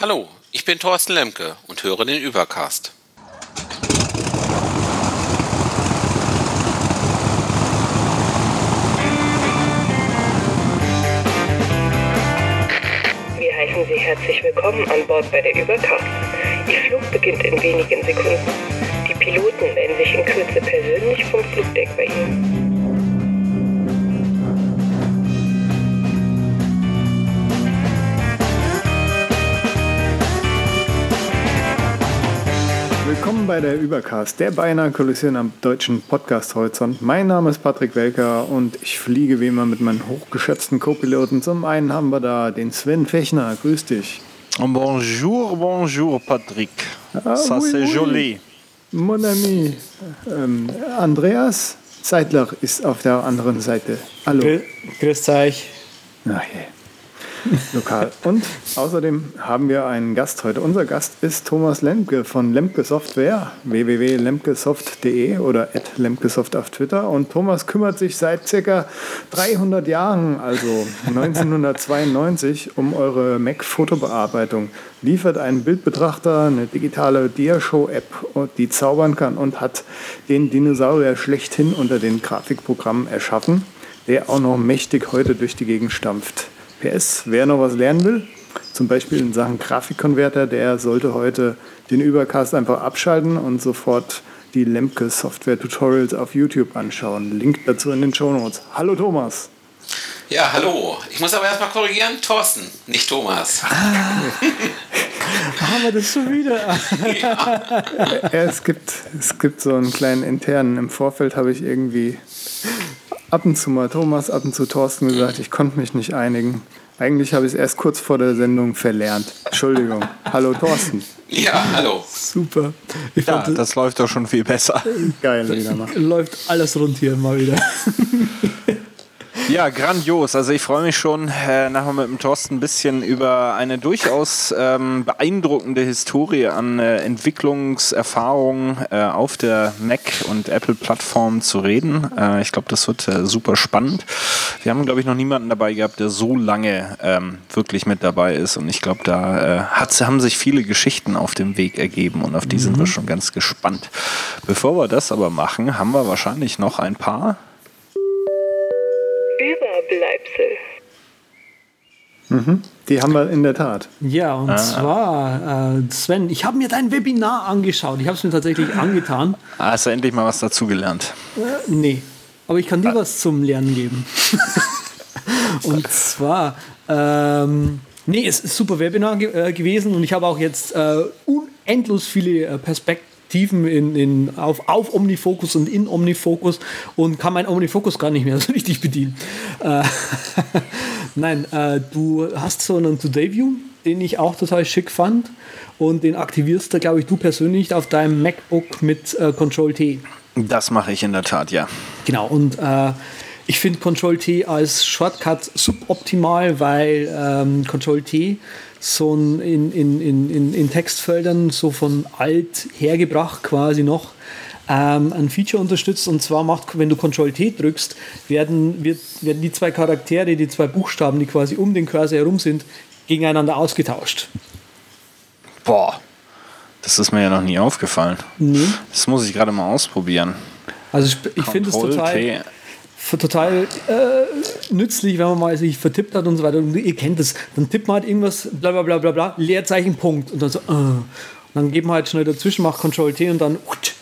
Hallo, ich bin Thorsten Lemke und höre den Übercast. Wir heißen Sie herzlich willkommen an Bord bei der Übercast. Ihr Flug beginnt in wenigen Sekunden. Die Piloten melden sich in Kürze persönlich bei der Übercast, der beinahe Kollision am deutschen Podcast-Horizont. Mein Name ist Patrick Welker und ich fliege wie immer mit meinen hochgeschätzten Co-Piloten. Zum einen haben wir da den Sven Fechner. Grüß dich. Bonjour, bonjour, Patrick. Ah, Ça, oui, c'est oui. joli. Mon ami ähm, Andreas Seidler ist auf der anderen Seite. Hallo. Grü- Grüßt euch. Ach je. Lokal. Und außerdem haben wir einen Gast heute. Unser Gast ist Thomas Lemke von Lemke Software, www.lemkesoft.de oder @lemkesoft auf Twitter. Und Thomas kümmert sich seit ca. 300 Jahren, also 1992, um eure Mac-Fotobearbeitung. Liefert einen Bildbetrachter, eine digitale Diashow-App, die zaubern kann und hat den Dinosaurier schlechthin unter den Grafikprogrammen erschaffen, der auch noch mächtig heute durch die Gegend stampft. PS, wer noch was lernen will, zum Beispiel in Sachen Grafikkonverter, der sollte heute den Übercast einfach abschalten und sofort die Lemke Software Tutorials auf YouTube anschauen. Link dazu in den Show Notes. Hallo Thomas. Ja, hallo. Ich muss aber erstmal korrigieren, Thorsten, nicht Thomas. Haben wir das schon wieder? Ja, es, gibt, es gibt so einen kleinen internen. Im Vorfeld habe ich irgendwie ab und zu mal Thomas, ab und zu Thorsten gesagt, ich konnte mich nicht einigen. Eigentlich habe ich es erst kurz vor der Sendung verlernt. Entschuldigung. Hallo Thorsten. Ja, hallo. Super. Ich Ja, fand, das läuft doch schon viel besser. Geil wieder mal. das läuft alles rund hier mal wieder. Ja, grandios. Also ich freue mich schon, äh, nachher mit dem Thorsten ein bisschen über eine durchaus ähm, beeindruckende Historie an äh, Entwicklungserfahrungen äh, auf der Mac- und Apple-Plattform zu reden. Äh, ich glaube, das wird äh, super spannend. Wir haben, glaube ich, noch niemanden dabei gehabt, der so lange ähm, wirklich mit dabei ist. Und ich glaube, da äh, hat, haben sich viele Geschichten auf dem Weg ergeben und auf die sind wir schon ganz gespannt. Bevor wir das aber machen, haben wir wahrscheinlich noch ein paar Überbleibsel. Die haben wir in der Tat. Ja, und Ah. zwar, äh, Sven, ich habe mir dein Webinar angeschaut. Ich habe es mir tatsächlich angetan. Ah, hast du endlich mal was dazugelernt. Äh, nee, aber ich kann dir was zum Lernen geben. und zwar, ähm, nee, es ist ein super Webinar ge äh, gewesen und ich habe auch jetzt äh, unendlos viele äh, Perspektiven in, in, auf, auf Omnifocus und in Omnifocus und kann mein Omnifocus gar nicht mehr so richtig bedienen. Äh, Nein, äh, du hast so einen Today-View, den ich auch total schick fand und den aktivierst du, glaube ich, du persönlich auf deinem MacBook mit äh, Control-T. Das mache ich in der Tat, ja. Genau, und äh, ich finde Control-T als Shortcut suboptimal, weil ähm, Control-T so ein in, in, in, in, in Textfeldern so von alt hergebracht quasi noch ähm, ein Feature unterstützt. Und zwar macht, wenn du Control-T drückst, werden, wird, werden die zwei Charaktere, die zwei Buchstaben, die quasi um den Cursor herum sind, gegeneinander ausgetauscht. Boah, das ist mir ja noch nie aufgefallen. Nee. Das muss ich gerade mal ausprobieren. Also ich, ich finde es total... T. total äh, nützlich, wenn man mal sich vertippt hat und so weiter. Und ihr kennt es. Dann tippt man halt irgendwas, bla bla bla bla bla, Leerzeichen, Punkt. Und dann so, äh. Und dann geht man halt schnell dazwischen, macht Control T und dann. Utsch.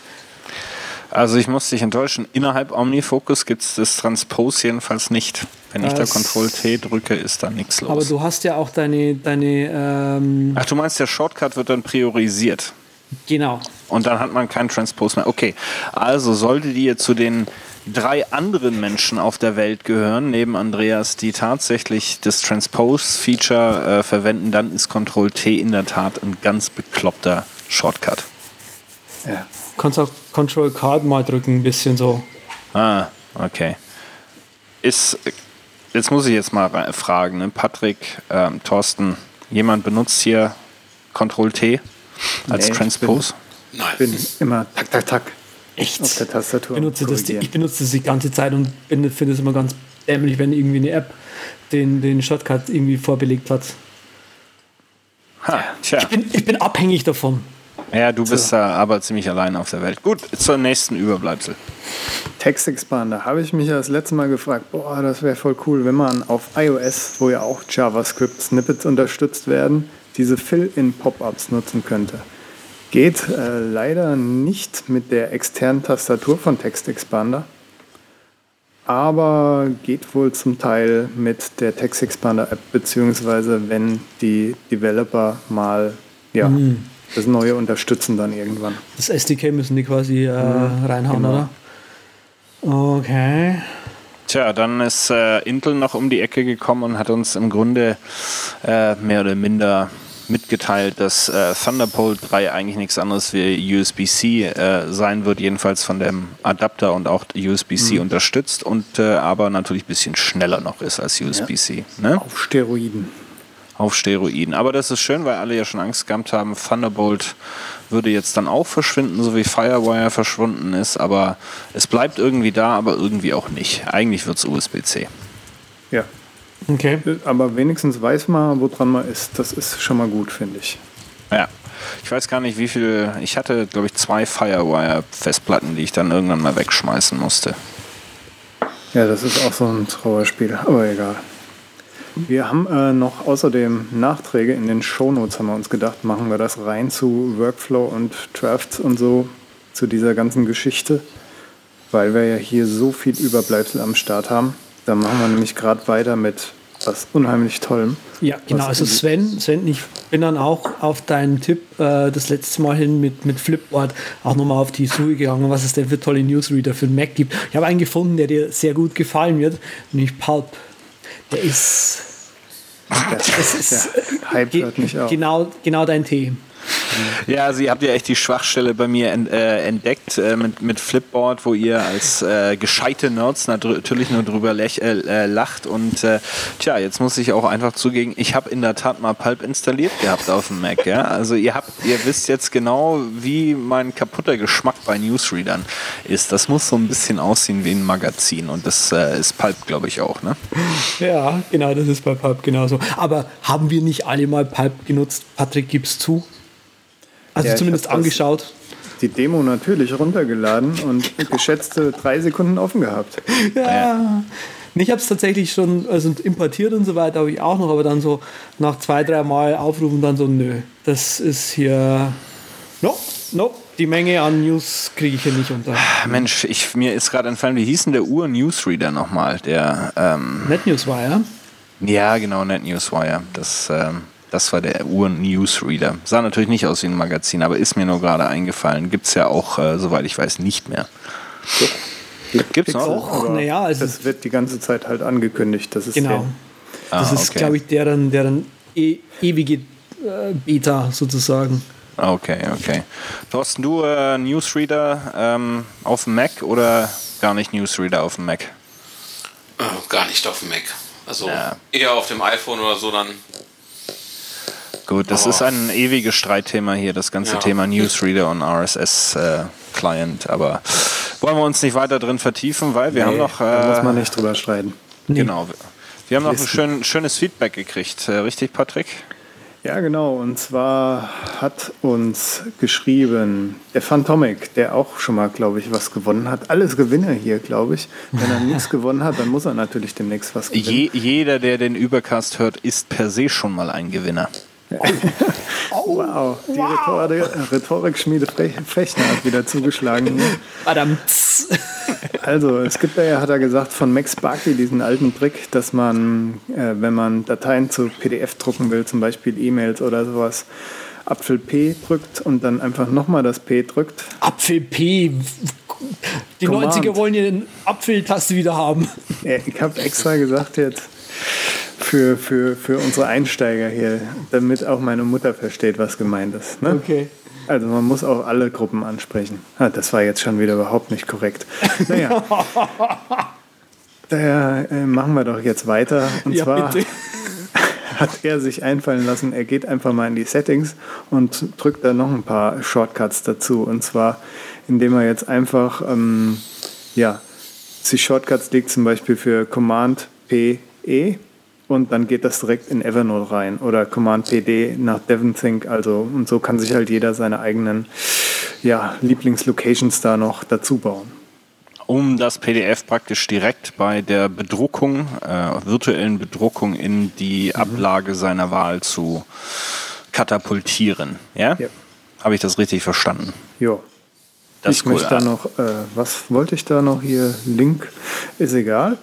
Also ich muss dich enttäuschen, innerhalb Omnifocus gibt es das Transpose jedenfalls nicht. Wenn ich da Das- Control T drücke, ist da nichts los. Aber du hast ja auch deine, deine ähm, Ach, du meinst, der Shortcut wird dann priorisiert. genau. Und dann hat man keinen Transpose mehr. Okay, also solltet ihr zu den drei anderen Menschen auf der Welt gehören, neben Andreas, die tatsächlich das Transpose-Feature äh, verwenden, dann ist Control T in der Tat ein ganz bekloppter Shortcut. Ja. Kannst auch Control Card mal drücken, ein bisschen so. Ah, okay. Ist, jetzt muss ich jetzt mal fragen, ne? Patrick, ähm, Thorsten, jemand benutzt hier Control T als Nee, ich Transpose? Ich Nein. bin immer tak, tak, tak Echt? auf der Tastatur. Ich benutze, das, ich benutze das die ganze Zeit und finde es immer ganz dämlich, wenn irgendwie eine App den, den Shortcut irgendwie vorbelegt hat. Ha, tja. Ich bin, ich bin abhängig davon. Ja, du bist da aber ziemlich allein auf der Welt. Gut, zur nächsten Überbleibsel. Text Expander habe ich mich ja das letzte Mal gefragt, boah, das wäre voll cool, wenn man auf iOS, wo ja auch JavaScript-Snippets unterstützt werden, diese Fill-in-Pop-ups nutzen könnte. Geht äh, leider nicht mit der externen Tastatur von Text Expander, aber geht wohl zum Teil mit der Text Expander App, beziehungsweise wenn die Developer mal ja, das Neue unterstützen dann irgendwann. Das SDK müssen die quasi äh, reinhauen, genau. oder? Okay. Tja, dann ist äh, Intel noch um die Ecke gekommen und hat uns im Grunde äh, mehr oder minder mitgeteilt, dass äh, Thunderbolt 3 eigentlich nichts anderes wie USB-C äh, sein wird, jedenfalls von dem Adapter und auch USB-C unterstützt und äh, aber natürlich ein bisschen schneller noch ist als USB-C. Ne? Auf Steroiden. Auf Steroiden. Aber das ist schön, weil alle ja schon Angst gehabt haben, Thunderbolt würde jetzt dann auch verschwinden, so wie Firewire verschwunden ist, aber es bleibt irgendwie da, aber irgendwie auch nicht. Eigentlich wird es USB-C. Okay. aber wenigstens weiß man, woran man ist. Das ist schon mal gut, finde ich. Ja. Ich weiß gar nicht, wie viel. Ich hatte, glaube ich, zwei Firewire-Festplatten, die ich dann irgendwann mal wegschmeißen musste. Ja, das ist auch so ein Trauerspiel, aber egal. Wir haben äh, noch außerdem Nachträge in den Shownotes, haben wir uns gedacht, machen wir das rein zu Workflow und Drafts und so, zu dieser ganzen Geschichte, weil wir ja hier so viel Überbleibsel am Start haben. Da machen wir nämlich gerade weiter mit was unheimlich Tollem. Ja, genau. Also Sven, Sven, ich bin dann auch auf deinen Tipp äh, das letzte Mal hin mit, mit Flipboard auch nochmal auf die Suche gegangen, was es denn für tolle Newsreader für den Mac gibt. Ich habe einen gefunden, der dir sehr gut gefallen wird, nämlich Pulp. Der ist, Das ist, der Hype hört nicht auf. genau, genau dein Tee. Ja, also ihr habt ja echt die Schwachstelle bei mir äh, entdeckt äh, mit, mit Flipboard, wo ihr als äh, gescheite Nerds natürlich nur drüber lech, äh, äh, lacht. Und äh, tja, jetzt muss ich auch einfach zugeben, ich habe in der Tat mal Pulp installiert gehabt auf dem Mac. Ja? Also ihr habt, ihr wisst jetzt genau, wie mein kaputter Geschmack bei Newsreadern ist. Das muss so ein bisschen aussehen wie ein Magazin. Und das ist Pulp, glaube ich, auch. Ne? Ja, genau, das ist bei Pulp genauso. Aber haben wir nicht alle mal Pulp genutzt? Patrick, gib's zu. Also Ja, zumindest angeschaut. Die Demo natürlich runtergeladen und geschätzte drei Sekunden offen gehabt. Ja. Und Ich habe es tatsächlich schon also importiert und so weiter, habe ich auch noch, aber dann so nach zwei, drei Mal aufrufen, dann so, nö, das ist hier. No, no, die Menge an News kriege ich hier nicht unter. Mensch, ich, mir ist gerade entfallen, wie hieß denn der Ur-Newsreader nochmal? Der, ähm, NetNewsWire. Ja, genau, NetNewsWire. Das, ähm, das war der Ur-Newsreader. Sah natürlich nicht aus wie ein Magazin, aber ist mir nur gerade eingefallen. Gibt es ja auch, äh, soweit ich weiß, nicht mehr. Gibt's noch? Och, Aber naja, also das wird die ganze Zeit halt angekündigt. Das ist genau. der- Das Ah, ist, okay. glaube ich, deren, deren e ewige äh, Beta sozusagen. Okay, okay. Thorsten, du äh, Newsreader ähm, auf dem Mac oder gar nicht Newsreader auf dem Mac? Äh, gar nicht auf dem Mac. Also Ja. eher auf dem iPhone oder so dann. Gut, das Oh. ist ein ewiges Streitthema hier, das ganze Ja. Thema Newsreader und RSS-Client. aber wollen wir uns nicht weiter drin vertiefen, weil wir haben Nee, noch. da muss Äh, man nicht drüber streiten. genau. Wir haben noch ein schön, schönes Feedback gekriegt, äh, richtig, Patrick? Ja, genau. Und zwar hat uns geschrieben der Phantomic, der auch schon mal, glaube ich, was gewonnen hat. Alles Gewinner hier, glaube ich. Wenn er nichts gewonnen hat, dann muss er natürlich demnächst was gewinnen. Je, jeder, der den Übercast hört, ist per se schon mal ein Gewinner. Wow, die Rhetorik, Rhetorikschmiede Fechner hat wieder zugeschlagen. Adam. Also, es gibt ja, hat er gesagt, von Max Barkley diesen alten Trick, dass man, äh, wenn man Dateien zu PDF drucken will, zum Beispiel E-Mails oder sowas, Apfel P drückt und dann einfach nochmal das P drückt. Apfel P. Die Command. 90er wollen ja den Apfeltaste wieder haben. Ja, ich habe extra gesagt jetzt für, für, für unsere Einsteiger hier, damit auch meine Mutter versteht, was gemeint ist. Ne? Okay. Also man muss auch alle Gruppen ansprechen. Ah, das war jetzt schon wieder überhaupt nicht korrekt. Naja. Daher äh, machen wir doch jetzt weiter. Und Ja, zwar bitte. hat er sich einfallen lassen, er geht einfach mal in die Settings und drückt da noch ein paar Shortcuts dazu. Und zwar, indem er jetzt einfach ähm, ja, sich Shortcuts legt, zum Beispiel für Command P E und dann geht das direkt in Evernote rein oder Command PD nach DevonThink. Also und so kann sich halt jeder seine eigenen ja, Lieblingslocations da noch dazu bauen. Um das PDF praktisch direkt bei der Bedruckung, äh, virtuellen Bedruckung in die mhm. Ablage seiner Wahl zu katapultieren. Ja? ja. Habe ich das richtig verstanden? Ja. Das ich cool. möchte da noch, äh, was wollte ich da noch hier? Link ist egal.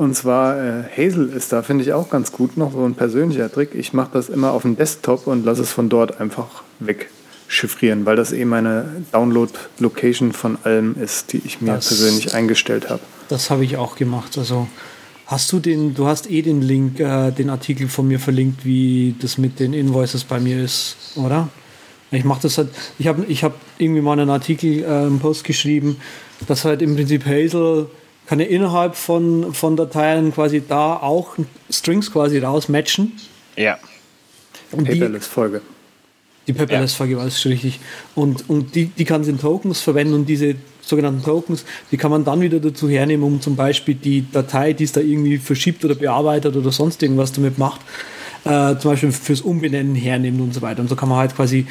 Und zwar äh, Hazel ist da, finde ich auch ganz gut noch so ein persönlicher Trick. Ich mache das immer auf dem Desktop und lasse es von dort einfach wegchiffrieren, weil das eh meine Download-Location von allem ist, die ich mir das, persönlich eingestellt habe. Das habe ich auch gemacht. Also hast du den, du hast eh den Link, äh, den Artikel von mir verlinkt, wie das mit den Invoices bei mir ist, oder? Ich mache das halt, ich habe ich hab irgendwie mal einen Artikel, äh, einen Post geschrieben, dass halt im Prinzip Hazel kann ja innerhalb von, von Dateien quasi da auch Strings quasi rausmatchen. Ja. Paperless-Folge. Die Paperless-Folge war es richtig. Und, und die, die kann sie in Tokens verwenden und diese sogenannten Tokens, die kann man dann wieder dazu hernehmen, um zum Beispiel die Datei, die es da irgendwie verschiebt oder bearbeitet oder sonst irgendwas damit macht, äh, zum Beispiel fürs Umbenennen hernehmen und so weiter. Und so kann man halt quasi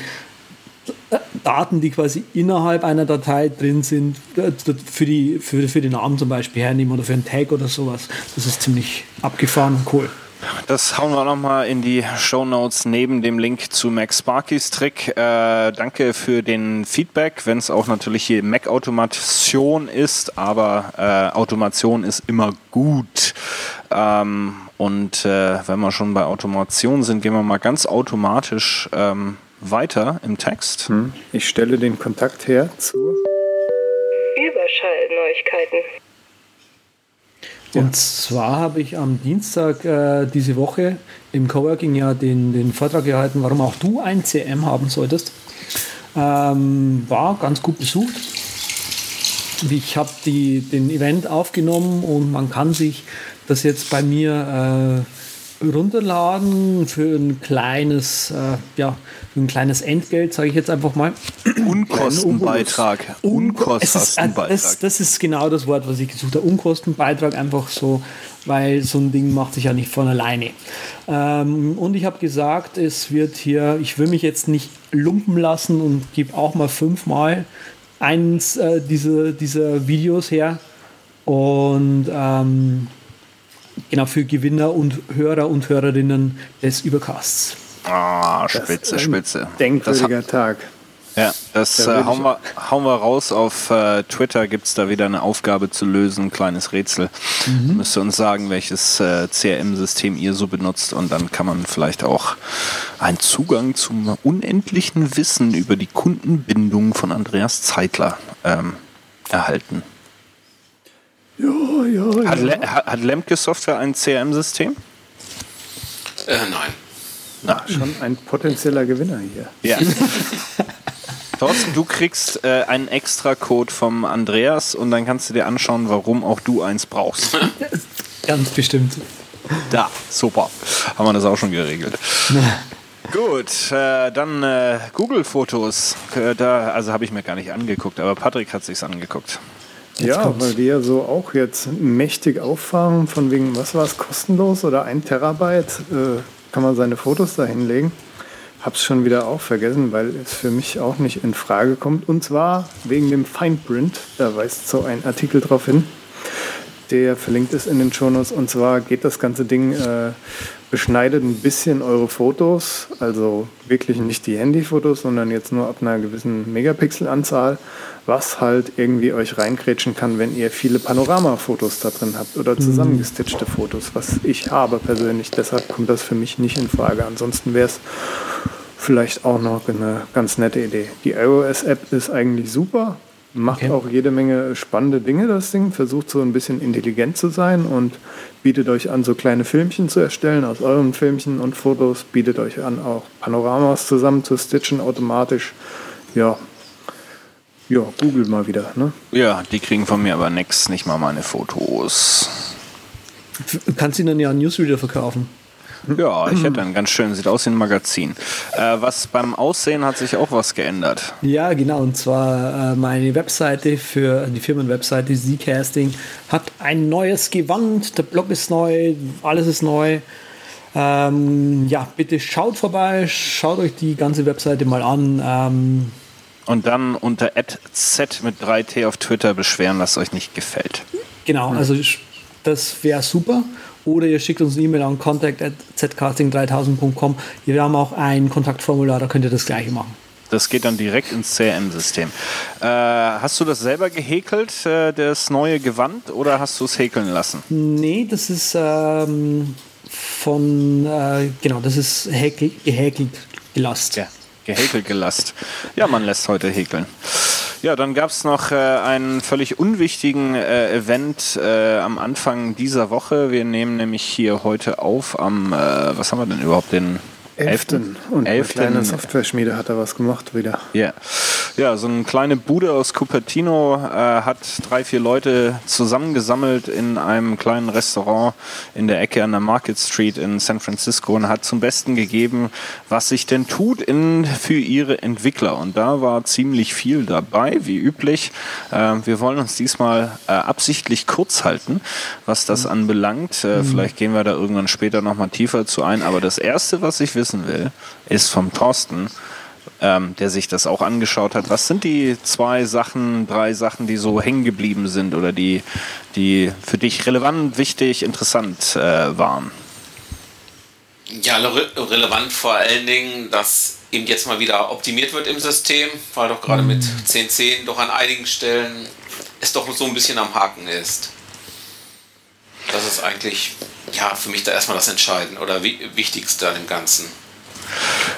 Daten, die quasi innerhalb einer Datei drin sind, äh, für, die, für, für den Namen zum Beispiel hernehmen oder für einen Tag oder sowas. Das ist ziemlich abgefahren und cool. Das hauen wir nochmal in die Show Notes neben dem Link zu Max Sparkys Trick. Äh, danke für den Feedback, wenn es auch natürlich hier Mac-Automation ist, aber äh, Automation ist immer gut. Ähm, und äh, wenn wir schon bei Automation sind, gehen wir mal ganz automatisch ähm, weiter im Text. Hm. Ich stelle den Kontakt her zu Überschallneuigkeiten. Und zwar habe ich am Dienstag äh, diese Woche im Coworking ja den, den Vortrag gehalten, warum auch du ein CM haben solltest. Ähm, war ganz gut besucht. Ich habe den Event aufgenommen und man kann sich das jetzt bei mir äh, runterladen für ein kleines, äh, ja, für ein kleines Entgelt, sage ich jetzt einfach mal. Unkostenbeitrag. Unkostenbeitrag. Das, das, ist genau das Wort, was ich gesucht habe. Unkostenbeitrag einfach so, weil so ein Ding macht sich ja nicht von alleine. Ähm, und ich habe gesagt, es wird hier, ich will mich jetzt nicht lumpen lassen und gebe auch mal fünfmal eins äh, dieser, dieser Videos her. Und ähm, Genau, für Gewinner und Hörer und Hörerinnen des Übercasts. Ah, spitze, das, spitze. Denkwürdiger Tag. Ja, das äh, hauen, wir, hauen wir raus. Auf äh, Twitter gibt es da wieder eine Aufgabe zu lösen, ein kleines Rätsel. Mhm. Müsst ihr uns sagen, welches äh, CRM-System ihr so benutzt und dann kann man vielleicht auch einen Zugang zum unendlichen Wissen über die Kundenbindung von Andreas Zeitler ähm, erhalten. Ja, ja, hat, Le hat Lemke Software ein CRM-System? Äh, nein. Na, schon ein potenzieller Gewinner hier. Ja. Thorsten, du kriegst äh, einen extra Code vom Andreas und dann kannst du dir anschauen, warum auch du eins brauchst. Ganz bestimmt. Da, super. Haben wir das auch schon geregelt. Gut, äh, dann äh, Google-Fotos. Äh, da, also habe ich mir gar nicht angeguckt, aber Patrick hat sich's angeguckt. Jetzt ja, kommt's. weil wir ja so auch jetzt mächtig auffahren, von wegen, was war es, kostenlos oder ein Terabyte, äh, kann man seine Fotos da hinlegen. Hab's schon wieder auch vergessen, weil es für mich auch nicht in Frage kommt. Und zwar wegen dem Fineprint, da weist so ein Artikel drauf hin. Der verlinkt ist in den Shownotes. Und zwar geht das ganze Ding, äh, beschneidet ein bisschen eure Fotos, also wirklich nicht die Handyfotos, sondern jetzt nur ab einer gewissen Megapixelanzahl was halt irgendwie euch reinkrätschen kann, wenn ihr viele Panoramafotos da drin habt oder mhm. zusammengestitchte Fotos, was ich habe persönlich. Deshalb kommt das für mich nicht in Frage. Ansonsten wäre es vielleicht auch noch eine ganz nette Idee. Die iOS-App ist eigentlich super, macht okay. auch jede Menge spannende Dinge, das Ding, versucht so ein bisschen intelligent zu sein und bietet euch an, so kleine Filmchen zu erstellen aus euren Filmchen und Fotos, bietet euch an, auch Panoramas zusammen zu stitchen automatisch. Ja, ja, Google mal wieder, ne? Ja, die kriegen von mir aber nichts, nicht mal meine Fotos. Du kannst ihnen ja einen Newsreader verkaufen. Ja, ich hätte einen ganz schön, sieht aus wie ein Magazin. Äh, was beim Aussehen hat sich auch was geändert. Ja, genau. Und zwar äh, meine Webseite für die Firmenwebseite Zcasting hat ein neues Gewand. Der Blog ist neu, alles ist neu. Ähm, ja, bitte schaut vorbei, schaut euch die ganze Webseite mal an. Ähm, und dann unter z mit 3t auf Twitter beschweren, was euch nicht gefällt. Genau, also das wäre super. Oder ihr schickt uns eine E-Mail an contact.zcasting3000.com. Wir haben auch ein Kontaktformular, da könnt ihr das gleiche machen. Das geht dann direkt ins CRM-System. Äh, hast du das selber gehäkelt, äh, das neue Gewand, oder hast du es häkeln lassen? Nee, das ist ähm, von, äh, genau, das ist häkel, gehäkelt, gelast. Ja, gehäkelt, gelast. Ja, man lässt heute häkeln. Ja, dann gab es noch äh, einen völlig unwichtigen äh, Event äh, am Anfang dieser Woche. Wir nehmen nämlich hier heute auf am, äh, was haben wir denn überhaupt, den 11. Und eine kleine Software-Schmiede hat da was gemacht wieder. Yeah. Ja, so eine kleine Bude aus Cupertino äh, hat drei, vier Leute zusammengesammelt in einem kleinen Restaurant in der Ecke an der Market Street in San Francisco und hat zum Besten gegeben, was sich denn tut in, für ihre Entwickler. Und da war ziemlich viel dabei, wie üblich. Äh, wir wollen uns diesmal äh, absichtlich kurz halten, was das mhm. anbelangt. Äh, mhm. Vielleicht gehen wir da irgendwann später nochmal tiefer zu ein. Aber das Erste, was ich wissen wissen will, ist vom Thorsten, ähm, der sich das auch angeschaut hat. Was sind die zwei Sachen, drei Sachen, die so hängen geblieben sind oder die, die für dich relevant, wichtig, interessant äh, waren? Ja, re relevant vor allen Dingen, dass eben jetzt mal wieder optimiert wird im System, weil doch gerade mit 10.10 mhm. doch an einigen Stellen es doch so ein bisschen am Haken ist. Das ist eigentlich ja, für mich da erstmal das Entscheidende oder Wichtigste an dem Ganzen.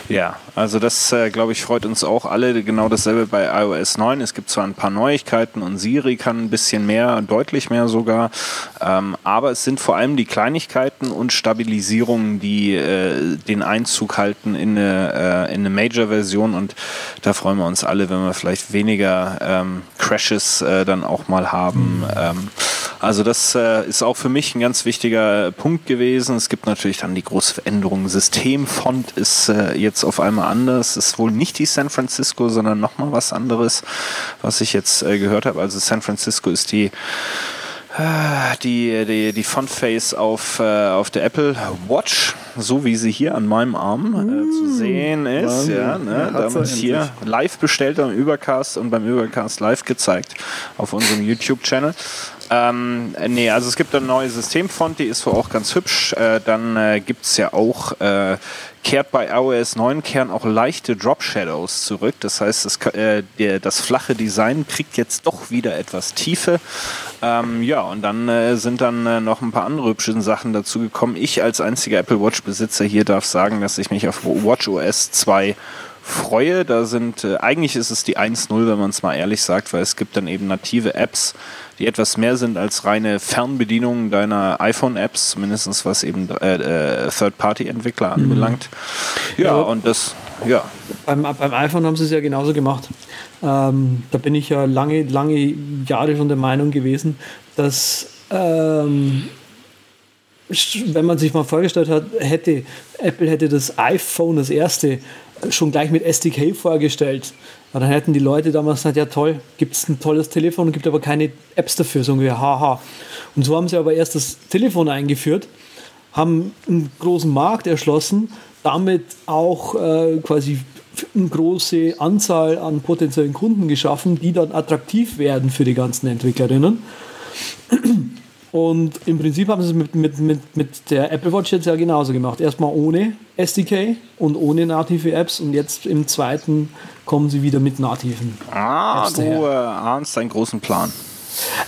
Ja, also das, äh, glaube ich, freut uns auch alle. Genau dasselbe bei iOS 9. Es gibt zwar ein paar Neuigkeiten und Siri kann ein bisschen mehr, deutlich mehr sogar, ähm, aber es sind vor allem die Kleinigkeiten und Stabilisierungen, die äh, den Einzug halten in eine, äh, in eine Major-Version und da freuen wir uns alle, wenn wir vielleicht weniger ähm, Crashes äh, dann auch mal haben. Ähm, also das äh, ist auch für mich ein ganz wichtiger Punkt gewesen. Es gibt natürlich dann die große Veränderung. Systemfont ist äh, jetzt auf einmal anders. Ist wohl nicht die San Francisco, sondern nochmal was anderes, was ich jetzt äh, gehört habe. Also San Francisco ist die äh, die, die, die Fontface auf, äh, auf der Apple Watch, so wie sie hier an meinem Arm äh, zu mm. sehen ist. Ja, ne, ja, damals hier live bestellt am Übercast und beim Übercast live gezeigt auf unserem YouTube-Channel. Ähm, nee, also es gibt ein neues Systemfont, die ist wohl auch ganz hübsch. Äh, dann äh, gibt es ja auch, äh, kehrt bei iOS 9 Kern auch leichte Drop Shadows zurück. Das heißt, das, äh, der, das flache Design kriegt jetzt doch wieder etwas Tiefe. Ähm, ja, und dann äh, sind dann äh, noch ein paar andere hübsche Sachen dazu gekommen. Ich als einziger Apple Watch Besitzer hier darf sagen, dass ich mich auf WatchOS 2 freue. Da sind, äh, eigentlich ist es die 1.0, wenn man es mal ehrlich sagt, weil es gibt dann eben native Apps, die etwas mehr sind als reine Fernbedienungen deiner iPhone-Apps, zumindest was eben äh, äh, Third-Party-Entwickler mhm. anbelangt. Ja, ja, und das, ja. Beim, beim iPhone haben sie es ja genauso gemacht. Ähm, da bin ich ja lange, lange Jahre schon der Meinung gewesen, dass ähm, wenn man sich mal vorgestellt hat, hätte Apple hätte das iPhone, das erste, schon gleich mit SDK vorgestellt, aber dann hätten die Leute damals gesagt, ja toll, gibt es ein tolles Telefon, gibt aber keine Apps dafür, so ungefähr, haha. Und so haben sie aber erst das Telefon eingeführt, haben einen großen Markt erschlossen, damit auch äh, quasi eine große Anzahl an potenziellen Kunden geschaffen, die dann attraktiv werden für die ganzen Entwicklerinnen. Und im Prinzip haben sie es mit, mit, mit, mit der Apple Watch jetzt ja genauso gemacht. Erstmal ohne SDK und ohne native Apps und jetzt im zweiten kommen sie wieder mit nativen. Ah, Apps du äh, ahnst einen großen Plan.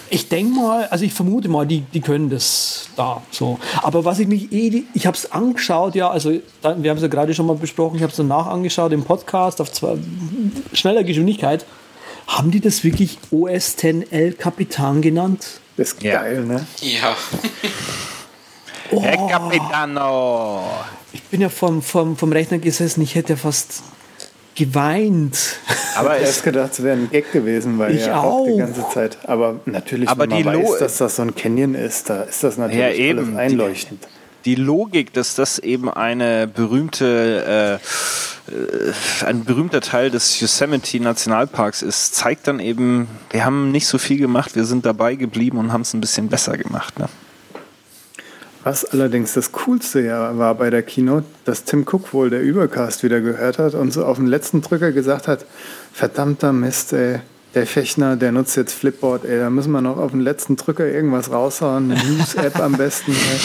Ich denke mal, also ich vermute mal, die, die können das da so. Aber was ich mich eh, ich habe es angeschaut, ja, also wir haben es ja gerade schon mal besprochen, ich habe es danach angeschaut im Podcast auf zwei, schneller Geschwindigkeit. Haben die das wirklich OS 10L Kapitan genannt? Das ist ja. geil, ne? Ja. oh. Herr Capitano! Ich bin ja vom, vom, vom Rechner gesessen, ich hätte ja fast geweint. Aber ich hätte gedacht, es wäre ein Gag gewesen, weil ich ja auch. auch die ganze Zeit. Aber natürlich, aber wenn man weiß, dass das so ein Canyon ist, da ist das natürlich ja, eben. einleuchtend. Die, Logik, dass das eben eine berühmte äh, äh, ein berühmter Teil des Yosemite Nationalparks ist, zeigt dann eben, wir haben nicht so viel gemacht, wir sind dabei geblieben und haben es ein bisschen besser gemacht. Ne? Was allerdings das Coolste war bei der Keynote, dass Tim Cook wohl der Übercast wieder gehört hat und so auf den letzten Drücker gesagt hat, verdammter Mist, ey, der Fechner, der nutzt jetzt Flipboard, ey, da müssen wir noch auf den letzten Drücker irgendwas raushauen, eine News-App am besten, ey,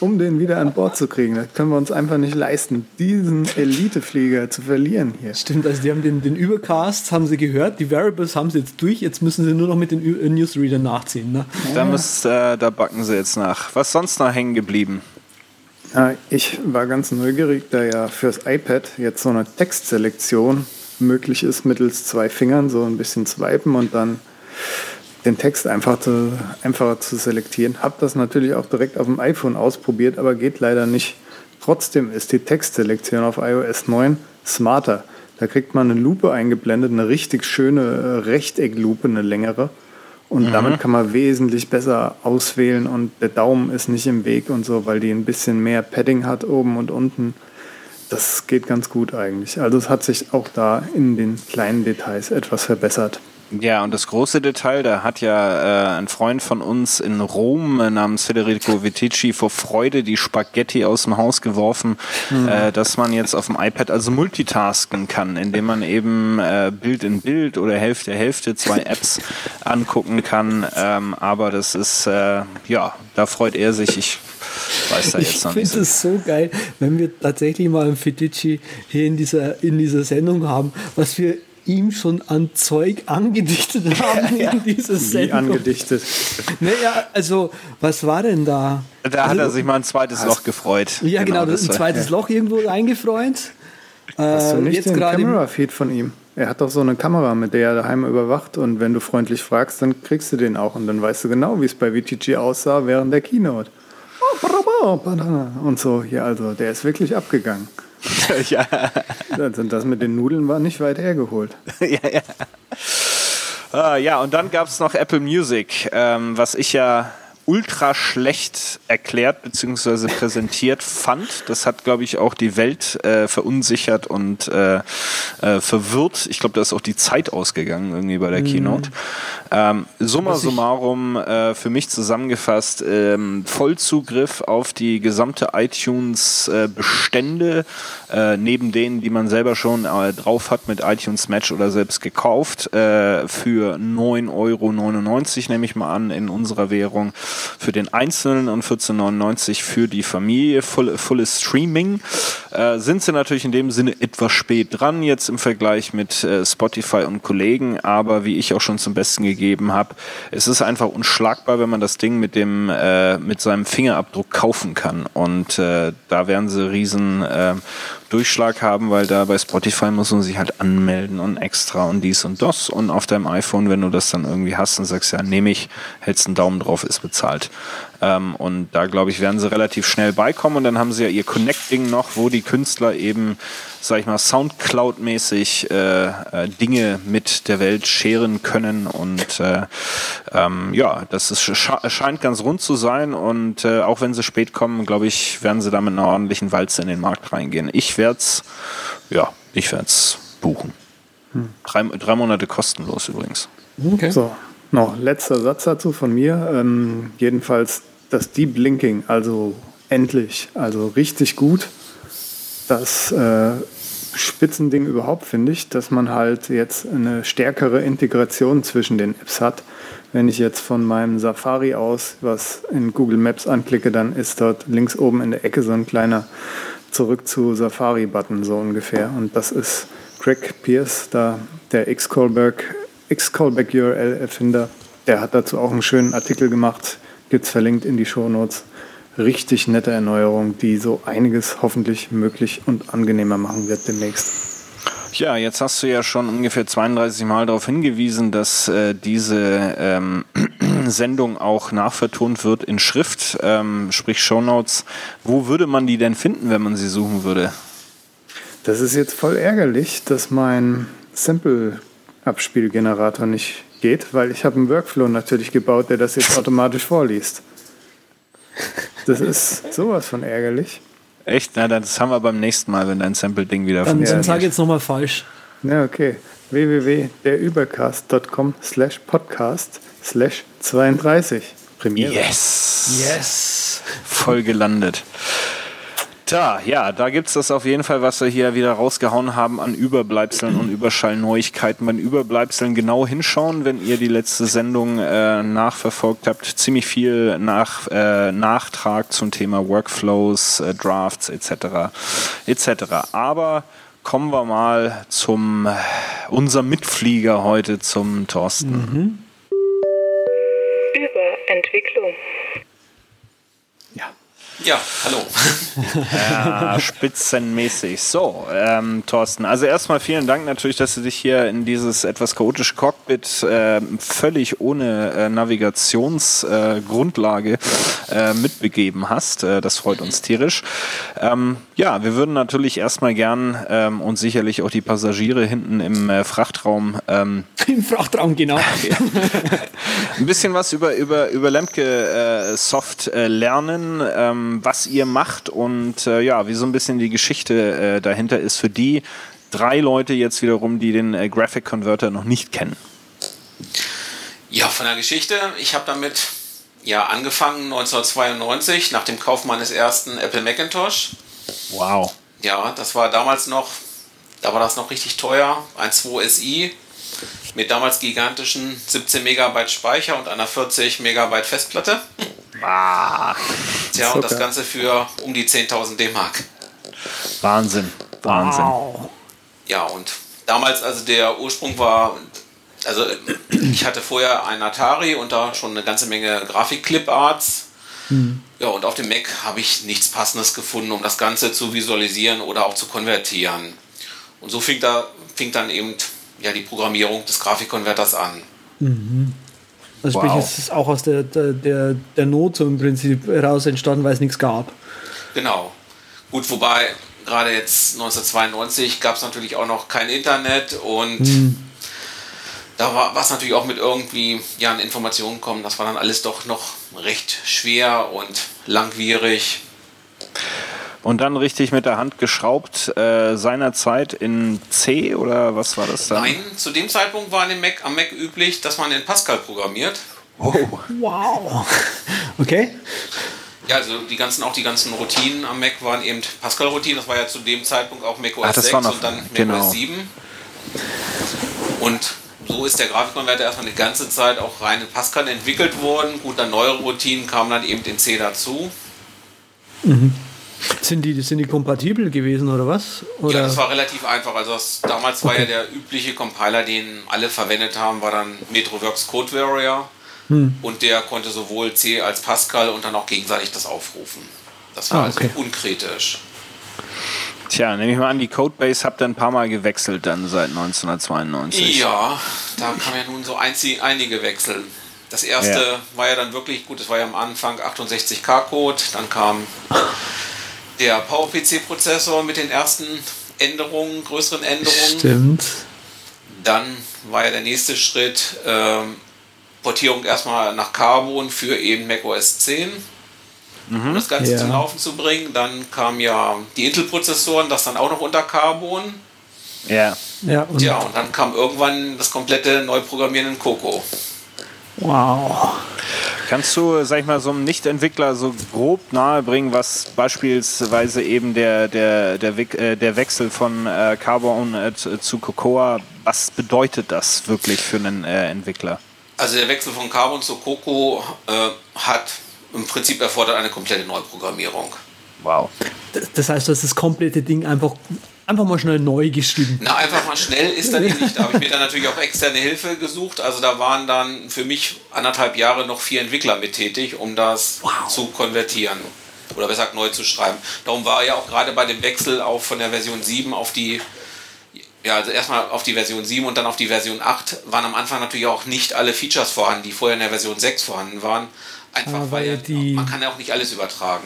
um den wieder an Bord zu kriegen. Das können wir uns einfach nicht leisten, diesen Eliteflieger zu verlieren hier. Stimmt, also die haben den, den Übercast, haben sie gehört, die Variables haben sie jetzt durch, jetzt müssen sie nur noch mit den Ü- äh, Newsreader nachziehen. Ne? Da, müsst, äh, da backen sie jetzt nach. Was sonst noch hängen geblieben? Ja, ich war ganz neugierig, da ja fürs iPad jetzt so eine Textselektion möglich ist mittels zwei Fingern, so ein bisschen swipen und dann den Text einfach zu, einfacher zu selektieren. Hab das natürlich auch direkt auf dem iPhone ausprobiert, aber geht leider nicht. Trotzdem ist die Textselektion auf iOS 9 smarter. Da kriegt man eine Lupe eingeblendet, eine richtig schöne äh, Rechtecklupe, eine längere. Und damit kann man wesentlich besser auswählen und der Daumen ist nicht im Weg und so, weil die ein bisschen mehr Padding hat oben und unten. Das geht ganz gut eigentlich. Also es hat sich auch da in den kleinen Details etwas verbessert. Ja, und das große Detail, da hat ja äh, ein Freund von uns in Rom äh, namens Federico Vitici vor Freude die Spaghetti aus dem Haus geworfen, äh, dass man jetzt auf dem iPad also multitasken kann, indem man eben äh, Bild in Bild oder Hälfte Hälfte zwei Apps angucken kann. Ähm, aber das ist, äh, ja, da freut er sich. Ich weiß da Ich jetzt noch finde nicht. so. es so geil, wenn wir tatsächlich mal einen Fetici hier in dieser, in dieser Sendung haben, was wir ihm schon an Zeug angedichtet haben in dieser Wie Sendung. angedichtet. Naja, also, was war denn da? Da hat er Also- sich mal ein zweites Loch gefreut. Ja, genau, das ist ein war- zweites Loch irgendwo reingefreut. Hast du Äh, nicht jetzt den Camera-Feed von ihm? Er hat doch so eine Kamera, mit der er daheim überwacht und wenn du freundlich fragst, dann kriegst du den auch und dann weißt du genau, wie es bei VTG aussah während der Keynote. Und so, ja, also der ist wirklich abgegangen. ja. Also das mit den Nudeln war nicht weit hergeholt. ja, ja. Ah, ja, und dann gab es noch Apple Music, ähm, was ich ja ultra schlecht erklärt bzw. präsentiert fand. Das hat, glaube ich, auch die Welt äh, verunsichert und äh, äh, verwirrt. Ich glaube, da ist auch die Zeit ausgegangen irgendwie bei der Keynote. Ähm, summa summarum, äh, für mich zusammengefasst, ähm, Vollzugriff auf die gesamte iTunes-Bestände, äh, neben denen, die man selber schon äh, drauf hat mit iTunes Match oder selbst gekauft, äh, für 9,99 Euro, nehme ich mal an, in unserer Währung für den Einzelnen und 14,99 für die Familie. Full, volles Streaming. Äh, sind sie natürlich in dem Sinne etwas spät dran, jetzt im Vergleich mit äh, Spotify und Kollegen, aber wie ich auch schon zum Besten gegeben habe, es ist einfach unschlagbar, wenn man das Ding mit dem mit seinem Fingerabdruck kaufen kann. Und da werden sie riesen Durchschlag haben, weil da bei Spotify muss man sich halt anmelden und extra und dies und das. Und auf deinem iPhone, wenn du das dann irgendwie hast und sagst, ja, nehme ich, hältst einen Daumen drauf, ist bezahlt. Ähm, und da, glaube ich, werden sie relativ schnell beikommen. Und dann haben sie ja ihr Connect-Ding noch, wo die Künstler eben, sag ich mal, Soundcloud-mäßig äh, äh, Dinge mit der Welt scheren können. Und äh, ähm, ja, das ist, sche scheint ganz rund zu sein. Und äh, auch wenn sie spät kommen, glaube ich, werden sie da mit einer ordentlichen Walze in den Markt reingehen. Ich werde es, ja, ich werde es buchen. Drei, drei Monate kostenlos übrigens. Okay. So, noch letzter Satz dazu von mir. Ähm, jedenfalls das Deep Linking, also endlich, also richtig gut. Das äh, Spitzending überhaupt finde ich, dass man halt jetzt eine stärkere Integration zwischen den Apps hat. Wenn ich jetzt von meinem Safari aus was in Google Maps anklicke, dann ist dort links oben in der Ecke so ein kleiner Zurück zu Safari-Button so ungefähr. Und das ist Craig Pierce, da der X-Callback X-Callback URL-Erfinder, der hat dazu auch einen schönen Artikel gemacht, gibt es verlinkt in die Shownotes. Richtig nette Erneuerung, die so einiges hoffentlich möglich und angenehmer machen wird demnächst. Ja, jetzt hast du ja schon ungefähr 32 Mal darauf hingewiesen, dass äh, diese ähm, Sendung auch nachvertont wird in Schrift, ähm, sprich Shownotes. Wo würde man die denn finden, wenn man sie suchen würde? Das ist jetzt voll ärgerlich, dass mein Sample-Abspielgenerator nicht geht, weil ich habe einen Workflow natürlich gebaut, der das jetzt automatisch vorliest. Das ist sowas von ärgerlich. Echt? Na, das haben wir beim nächsten Mal, wenn dein Sample-Ding wieder Dann, dann funktioniert. sage ich jetzt nochmal falsch. Ja, okay. www.derübercast.com slash podcast slash 32. Premiere. Yes! Yes. Voll gelandet. Da, ja, da gibt es das auf jeden Fall, was wir hier wieder rausgehauen haben an Überbleibseln und Überschallneuigkeiten. Bei Überbleibseln genau hinschauen, wenn ihr die letzte Sendung äh, nachverfolgt habt. Ziemlich viel nach, äh, Nachtrag zum Thema Workflows, äh, Drafts etc. etc. Aber kommen wir mal zum äh, unser Mitflieger heute, zum Thorsten. Über Entwicklung. Ja. Hallo. Ja, spitzenmäßig. So, ähm, Thorsten, also erstmal vielen Dank natürlich, dass du dich hier in dieses etwas chaotische Cockpit äh, völlig ohne äh, Navigationsgrundlage äh, mitbegeben hast. Äh, das freut uns tierisch. Ähm, ja, wir würden natürlich erstmal gern ähm, und sicherlich auch die Passagiere hinten im äh, Frachtraum ähm, Im Frachtraum, genau. ein bisschen was über, über, über Lemke äh, Soft äh, lernen, ähm, was ihr macht und äh, ja, wie so ein bisschen die Geschichte äh, dahinter ist für die drei Leute jetzt wiederum, die den äh, Graphic Converter noch nicht kennen. Ja, von der Geschichte. Ich habe damit ja angefangen 1992 nach dem Kauf meines ersten Apple Macintosh. Wow. Ja, das war damals noch, da war das noch richtig teuer, ein 2 SI mit damals gigantischen 17 Megabyte Speicher und einer 40 Megabyte Festplatte. Ah, Tja, und das. Ganze für um die 10.000 D-Mark. Wahnsinn. Wahnsinn. Wow. Ja, und damals, also der Ursprung war, also ich hatte vorher einen Atari und da schon eine ganze Menge Grafik-Clip-Arts. Ja, und auf dem Mac habe ich nichts Passendes gefunden, um das Ganze zu visualisieren oder auch zu konvertieren. Und so fing, da, fing dann eben ja, die Programmierung des Grafikkonverters an. Also sprich, Wow. es ist auch aus der, der, der, der Not so im Prinzip heraus entstanden, weil es nichts gab. Genau. Gut, wobei gerade jetzt 1992 gab es natürlich auch noch kein Internet und da war es natürlich auch mit irgendwie ja, an Informationen kommen. Das war dann alles doch noch recht schwer und langwierig. Und dann richtig mit der Hand geschraubt, äh, seinerzeit in C oder was war das dann? Nein, zu dem Zeitpunkt war an dem Mac, am Mac üblich, dass man in Pascal programmiert. Wow. Okay. Ja, also die ganzen, auch die ganzen Routinen am Mac waren eben Pascal-Routinen. Das war ja zu dem Zeitpunkt auch macOS Ah, das 6 war noch- und dann macOS genau. 7. Und so ist der Grafikkonverter erstmal eine ganze Zeit auch rein in Pascal entwickelt worden. Gut, dann neuere Routinen kamen dann eben in C dazu. Sind die, sind die kompatibel gewesen oder was? Oder? Ja, das war relativ einfach. Also das, damals war ja der übliche Compiler, den alle verwendet haben, war dann MetroWorks Code Warrior. Hm. Und der konnte sowohl C als Pascal und dann auch gegenseitig das aufrufen. Das war Ah, also okay. unkritisch. Tja, nehme ich mal an, die Codebase habt ihr ein paar Mal gewechselt dann seit 1992. Ja, da kam ja nun so einzi- einige Wechsel. Das erste Ja. war ja dann wirklich gut, es war ja am Anfang 68K-Code, dann kam der PowerPC-Prozessor mit den ersten Änderungen, größeren Änderungen. Stimmt. Dann war ja der nächste Schritt ähm, Portierung erstmal nach Carbon für eben macOS 10, um das Ganze Ja. zum Laufen zu bringen. Dann kamen ja die Intel-Prozessoren, das dann auch noch unter Carbon. Ja. Ja, und Ja, und dann kam irgendwann das komplette Neuprogrammieren in Coco. wow. Kannst du, sag ich mal, so einem Nicht-Entwickler so grob nahebringen, was beispielsweise eben der, der, der, äh, der Wechsel von äh, Carbon äh, zu- Cocoa, was bedeutet das wirklich für einen Entwickler? Also der Wechsel von Carbon zu Coco äh, hat im Prinzip erfordert eine komplette Neuprogrammierung. Wow. Das- heißt, du hast das komplette Ding einfach, einfach mal schnell neu geschrieben. Na, einfach mal schnell ist dann eh nicht. Da habe ich mir dann natürlich auch externe Hilfe gesucht. Also da waren dann für mich anderthalb Jahre noch vier Entwickler mit tätig, um das zu konvertieren. Oder besser gesagt neu zu schreiben. Darum war ja auch gerade bei dem Wechsel auch von der Version 7 auf die, ja, also erstmal auf die Version 7 und dann auf die Version 8 waren am Anfang natürlich auch nicht alle Features vorhanden, die vorher in der Version 6 vorhanden waren. Einfach Ah, weil weil die- man kann ja auch nicht alles übertragen.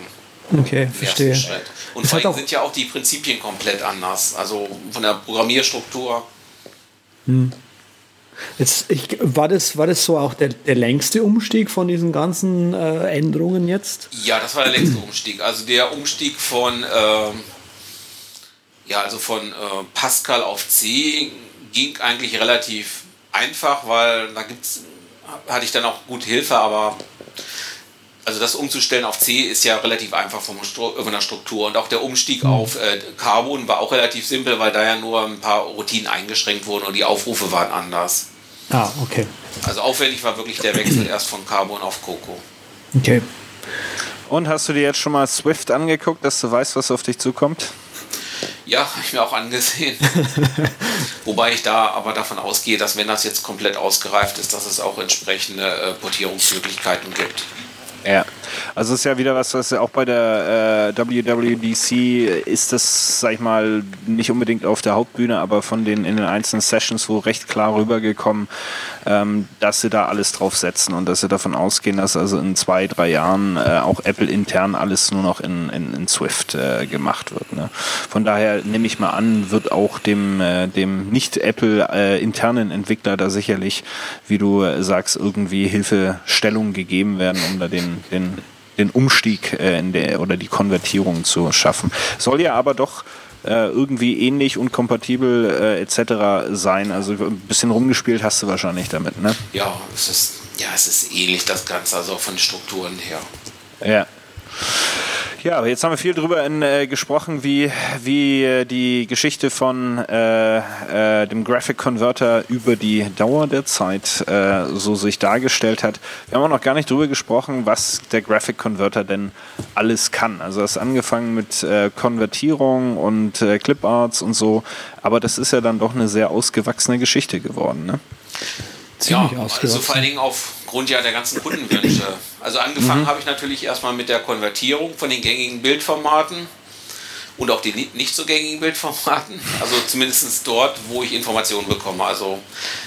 Okay, verstehe. Und Das vor allem sind ja auch die Prinzipien komplett anders. Also von der Programmierstruktur. Jetzt, ich, war, das, war das so auch der, der längste Umstieg von diesen ganzen äh, Änderungen jetzt? Ja, das war der längste Umstieg. Also der Umstieg von, ähm, ja, also von äh, Pascal auf C ging eigentlich relativ einfach, weil da gibt's, hatte ich dann auch gut Hilfe, aber also das umzustellen auf C ist ja relativ einfach von der Struktur. Und auch der Umstieg mhm. auf äh, Carbon war auch relativ simpel, weil da ja nur ein paar Routinen eingeschränkt wurden und die Aufrufe waren anders. Ah, okay. Also aufwendig war wirklich der Wechsel erst von Carbon auf Coco. Okay. Und hast du dir jetzt schon mal Swift angeguckt, dass du weißt, was auf dich zukommt? Ja, habe ich mir auch angesehen. Wobei ich da aber davon ausgehe, dass wenn das jetzt komplett ausgereift ist, dass es auch entsprechende äh, Portierungsmöglichkeiten gibt. Ja, also es ist ja wieder was, was ja auch bei der äh, WWDC ist das, sag ich mal, nicht unbedingt auf der Hauptbühne, aber von den in den einzelnen Sessions wo recht klar rübergekommen, ähm, dass sie da alles drauf setzen und dass sie davon ausgehen, dass also in zwei, drei Jahren äh, auch Apple intern alles nur noch in, in, in Swift äh, gemacht wird. Ne? Von daher nehme ich mal an, wird auch dem, äh, dem nicht-Apple äh, internen Entwickler da sicherlich, wie du äh, sagst, irgendwie Hilfestellung gegeben werden, um da den, den den Umstieg äh, in der, oder die Konvertierung zu schaffen. Soll ja aber doch äh, irgendwie ähnlich und kompatibel äh, etc. sein. Also ein bisschen rumgespielt hast du wahrscheinlich damit, ne? Ja, es ist, ja, es ist ähnlich das Ganze, also auch von den Strukturen her. Ja. Ja, aber jetzt haben wir viel darüber in, äh, gesprochen, wie, wie äh, die Geschichte von äh, äh, dem Graphic Converter über die Dauer der Zeit äh, so sich dargestellt hat. Wir haben auch noch gar nicht darüber gesprochen, was der Graphic Converter denn alles kann. Also das angefangen mit äh, Konvertierung und Cliparts und so, aber das ist ja dann doch eine sehr ausgewachsene Geschichte geworden. Ne? Ziemlich ja, also vor allen Dingen aufgrund ja der ganzen Kundenwünsche. Also angefangen mhm. habe ich natürlich erstmal mit der Konvertierung von den gängigen Bildformaten und auch den nicht so gängigen Bildformaten. Also zumindest dort, wo ich Informationen bekomme. Also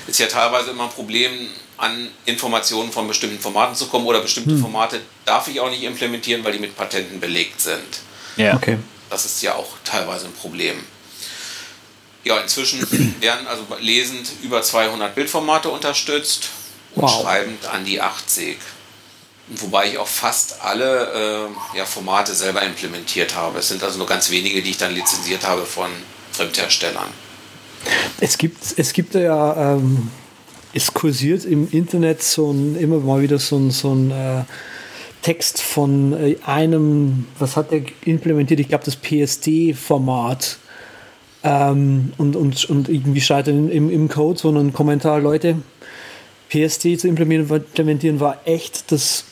ist ja teilweise immer ein Problem, an Informationen von bestimmten Formaten zu kommen oder bestimmte mhm. Formate darf ich auch nicht implementieren, weil die mit Patenten belegt sind. Ja, okay. Das ist ja auch teilweise ein Problem. Ja, inzwischen werden also lesend über 200 Bildformate unterstützt und wow. schreibend an die 80. Wobei ich auch fast alle äh, ja, Formate selber implementiert habe. Es sind also nur ganz wenige, die ich dann lizenziert habe von Fremdherstellern. Es gibt, es gibt ja, ähm, es kursiert im Internet so ein, immer mal wieder so ein, so ein äh, Text von äh, einem, was hat er implementiert? Ich glaube, das PSD-Format ähm, und, und, und irgendwie schreibt im, im Code so einen Kommentar, Leute, PSD zu implementieren war echt das,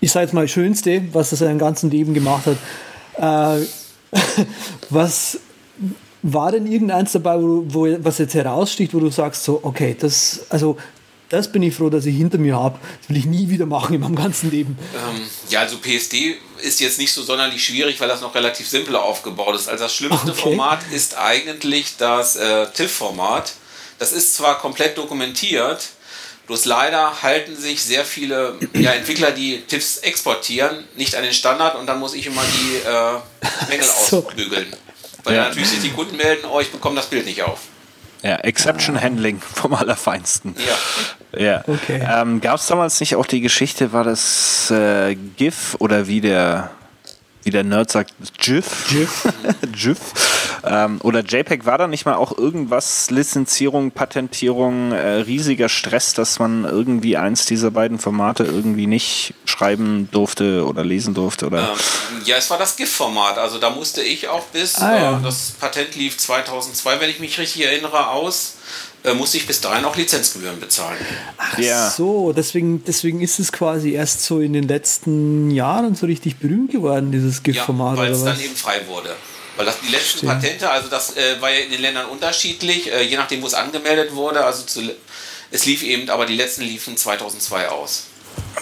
ich sage jetzt mal, Schönste, was das in seinem ganzen Leben gemacht hat. Äh, was war denn irgendeins dabei, wo, wo, was jetzt heraussticht, wo du sagst, so, okay, das, also das bin ich froh, dass ich hinter mir habe. Das will ich nie wieder machen in meinem ganzen Leben. Ähm, ja, also PSD ist jetzt nicht so sonderlich schwierig, weil das noch relativ simpel aufgebaut ist. Also das schlimmste okay. Format ist eigentlich das äh, TIFF-Format. Das ist zwar komplett dokumentiert, bloß leider halten sich sehr viele ja, Entwickler, die TIFFs exportieren, nicht an den Standard und dann muss ich immer die äh, Mängel so. ausbügeln. Weil ja. natürlich sich die Kunden melden, oh, ich bekomme das Bild nicht auf. Ja, Exception. Handling vom Allerfeinsten. Ja. ja. Okay. Ähm, Gab es damals nicht auch die Geschichte, war das äh, GIF oder wie der wie der Nerd sagt, GIF. GIF. GIF. Ähm, oder JPEG war da nicht mal auch irgendwas, Lizenzierung, Patentierung, äh, riesiger Stress, dass man irgendwie eins dieser beiden Formate irgendwie nicht schreiben durfte oder lesen durfte? Oder? Ähm, ja, es war das GIF-Format. Also da musste ich auch bis, ah, ja. äh, das Patent lief 2002, wenn ich mich richtig erinnere, aus musste ich bis dahin auch Lizenzgebühren bezahlen. Ach ja. so, deswegen, deswegen ist es quasi erst so in den letzten Jahren so richtig berühmt geworden, dieses GIF-Format. Ja, weil es dann eben frei wurde. Weil das die letzten Verstehen. Patente, also das äh, war ja in den Ländern unterschiedlich, äh, je nachdem, wo es angemeldet wurde. Also zu, es lief eben, aber die letzten liefen 2002 aus.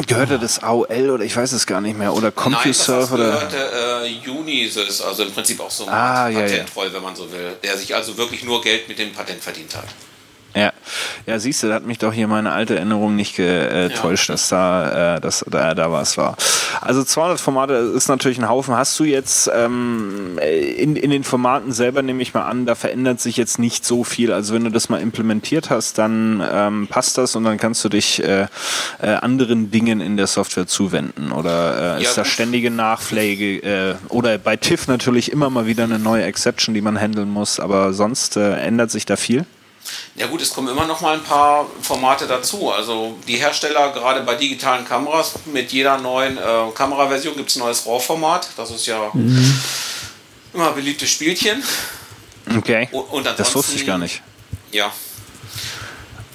Gehörte das AOL oder ich weiß es gar nicht mehr oder CompuServe Nein, das gehörte äh, Unisys, also im Prinzip auch so ein ah, Patentroll, ja, ja. wenn man so will, der sich also wirklich nur Geld mit dem Patent verdient hat. Ja, ja, siehst du, da hat mich doch hier meine alte Erinnerung nicht getäuscht, ja. dass da, äh, dass da, da was war. Also 200 Formate ist natürlich ein Haufen. Hast du jetzt ähm, in, in den Formaten selber, nehme ich mal an, da verändert sich jetzt nicht so viel. Also wenn du das mal implementiert hast, dann ähm, passt das und dann kannst du dich äh, äh, anderen Dingen in der Software zuwenden. Oder äh, ja, ist da ständige Nachpflege äh, oder bei TIFF natürlich immer mal wieder eine neue Exception, die man handeln muss, aber sonst äh, ändert sich da viel? Ja gut, es kommen immer noch mal ein paar Formate dazu. Also die Hersteller, gerade bei digitalen Kameras, mit jeder neuen äh, Kameraversion gibt es ein neues RAW-Format. Das ist ja mhm. immer ein beliebtes Spielchen. Okay. Und, das wusste ich gar nicht. Ja.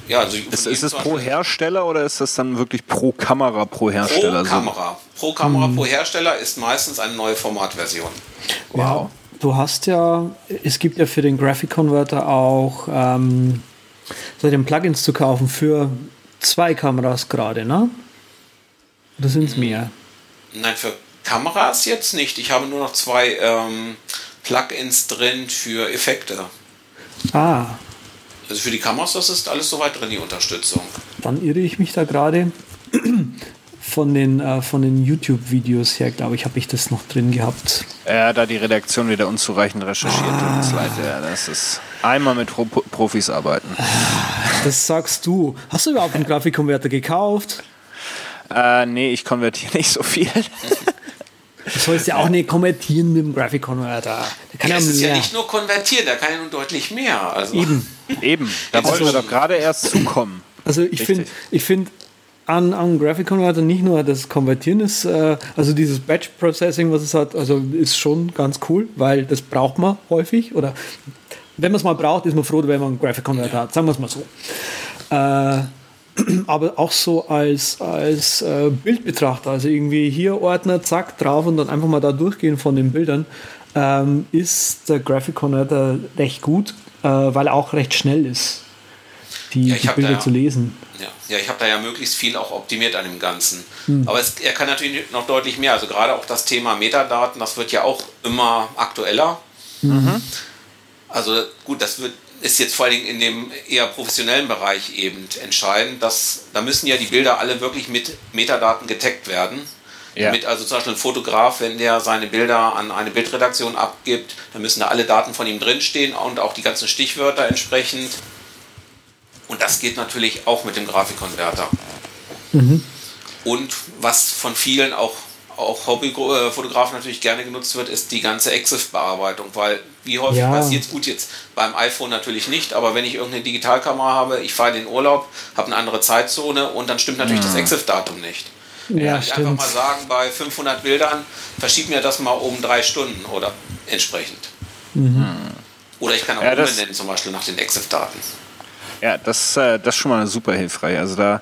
Ja, also ist, ist es pro Hersteller oder ist das dann wirklich pro Kamera pro Hersteller? Pro Kamera. Pro Kamera mhm. pro Hersteller ist meistens eine neue Formatversion. Wow. Ja, du hast ja, es gibt ja für den Graphic Converter auch ähm, seitdem Plugins zu kaufen für zwei Kameras gerade, ne? Oder sind es mehr? Nein, für Kameras jetzt nicht. Ich habe nur noch zwei ähm, Plugins drin für Effekte. Ah. Also für die Kameras, das ist alles soweit drin, die Unterstützung. Dann irre ich mich da gerade. Von den, äh, den YouTube-Videos her, glaube ich, habe ich das noch drin gehabt. Ja, da die Redaktion wieder unzureichend recherchiert. Ah. Tut leid, ja, das ist einmal mit Pro Profis arbeiten. Das sagst du. Hast du überhaupt einen Grafikkonverter gekauft? Äh, nee, ich konvertiere nicht so viel. Du sollst ja auch nicht konvertieren mit dem Graphic Converter. Der kann ja, ja, ist ja nicht nur konvertieren, der kann ja nun deutlich mehr. Also. Eben. Eben, da also, wollen wir doch gerade erst zukommen. Also ich finde, ich finde an, an Graphic Converter nicht nur das Konvertieren ist, äh, also dieses Batch Processing, was es hat, also ist schon ganz cool, weil das braucht man häufig oder wenn man es mal braucht, ist man froh, wenn man einen Graphic Converter hat, sagen wir es mal so. Äh, aber auch so als, als äh, Bildbetrachter, also irgendwie hier Ordner, zack, drauf und dann einfach mal da durchgehen von den Bildern, ähm, ist der Graphic Converter recht gut, äh, weil er auch recht schnell ist, die, ja, die Bilder zu lesen. Ja, ja ich habe da ja möglichst viel auch optimiert an dem Ganzen. Hm. Aber es, er kann natürlich noch deutlich mehr, also gerade auch das Thema Metadaten, das wird ja auch immer aktueller. Mhm. Also gut, das wird ist jetzt vor allen Dingen in dem eher professionellen Bereich eben entscheidend, dass da müssen ja die Bilder alle wirklich mit Metadaten getaggt werden. Ja. Damit also zum Beispiel ein Fotograf, wenn der seine Bilder an eine Bildredaktion abgibt, dann müssen da alle Daten von ihm drinstehen und auch die ganzen Stichwörter entsprechend. Und das geht natürlich auch mit dem Grafikkonverter. Mhm. Und was von vielen auch auch Hobbyfotografen natürlich gerne genutzt wird, ist die ganze EXIF-Bearbeitung, weil wie häufig ja. passiert es gut jetzt beim iPhone natürlich nicht, aber wenn ich irgendeine Digitalkamera habe, ich fahre in den Urlaub, habe eine andere Zeitzone und dann stimmt natürlich ja. das EXIF-Datum nicht. Ja, ich stimmt. einfach mal sagen, bei 500 Bildern verschieb mir das mal um drei Stunden oder entsprechend. Mhm. Oder ich kann auch ja, umbenennen, zum Beispiel nach den EXIF-Daten. Ja, das, äh, das ist schon mal super hilfreich. Also da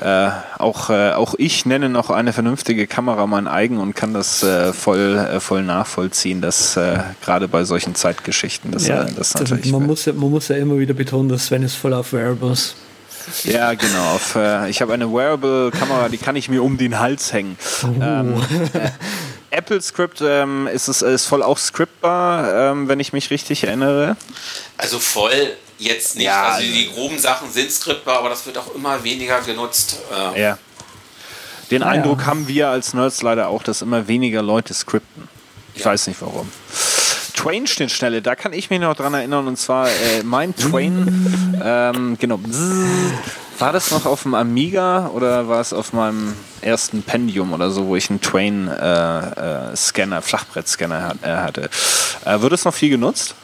äh, auch, äh, auch ich nenne noch eine vernünftige Kamera mein eigen und kann das äh, voll, äh, voll nachvollziehen, dass äh, gerade bei solchen Zeitgeschichten das, ja, das natürlich. Man muss, ja, man muss ja immer wieder betonen, dass Sven ist voll auf Wearables. Ja, genau. Auf, äh, ich habe eine Wearable-Kamera, die kann ich mir um den Hals hängen. Oh. Ähm, äh, Apple Script ähm, ist es ist voll auch scriptbar, ähm, wenn ich mich richtig erinnere. Also voll Jetzt nicht. Ja, also die groben Sachen sind skriptbar, aber das wird auch immer weniger genutzt. Äh. Ja. Den ah, Eindruck ja. haben wir als Nerds leider auch, dass immer weniger Leute skripten. Ich ja. weiß nicht warum. Twain-Schnittstelle, da kann ich mich noch dran erinnern und zwar äh, mein Twain, ähm, genau, war das noch auf dem Amiga oder war es auf meinem ersten Pendium oder so, wo ich einen Twain-Scanner, äh, äh, Flachbrett-Scanner äh, hatte? Äh, wird es noch viel genutzt?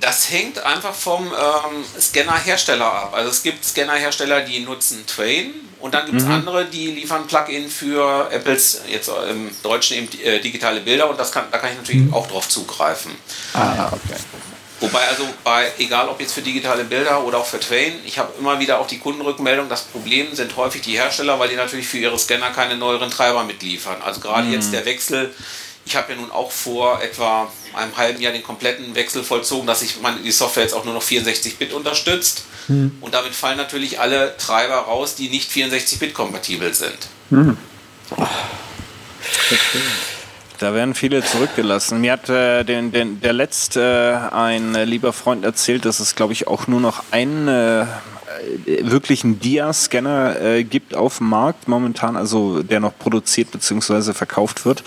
Das hängt einfach vom ähm, Scanner-Hersteller ab. Also es gibt Scanner-Hersteller, die nutzen Twain und dann gibt es mhm. andere, die liefern Plugin für Apples, jetzt im Deutschen eben äh, digitale Bilder und das kann, da kann ich natürlich mhm. auch drauf zugreifen. Ah, okay. Wobei also bei, egal ob jetzt für digitale Bilder oder auch für Twain, ich habe immer wieder auch die Kundenrückmeldung, das Problem sind häufig die Hersteller, weil die natürlich für ihre Scanner keine neueren Treiber mitliefern. Also gerade mhm. jetzt der Wechsel ich habe ja nun auch vor etwa einem halben Jahr den kompletten Wechsel vollzogen, dass ich meine, die Software jetzt auch nur noch 64-Bit unterstützt. Hm. Und damit fallen natürlich alle Treiber raus, die nicht 64-Bit kompatibel sind. Hm. Da werden viele zurückgelassen. Mir hat äh, den, den, der letzte äh, ein lieber Freund erzählt, dass es, glaube ich, auch nur noch ein äh, wirklich einen Dia-Scanner äh, gibt auf dem Markt momentan, also der noch produziert bzw. verkauft wird.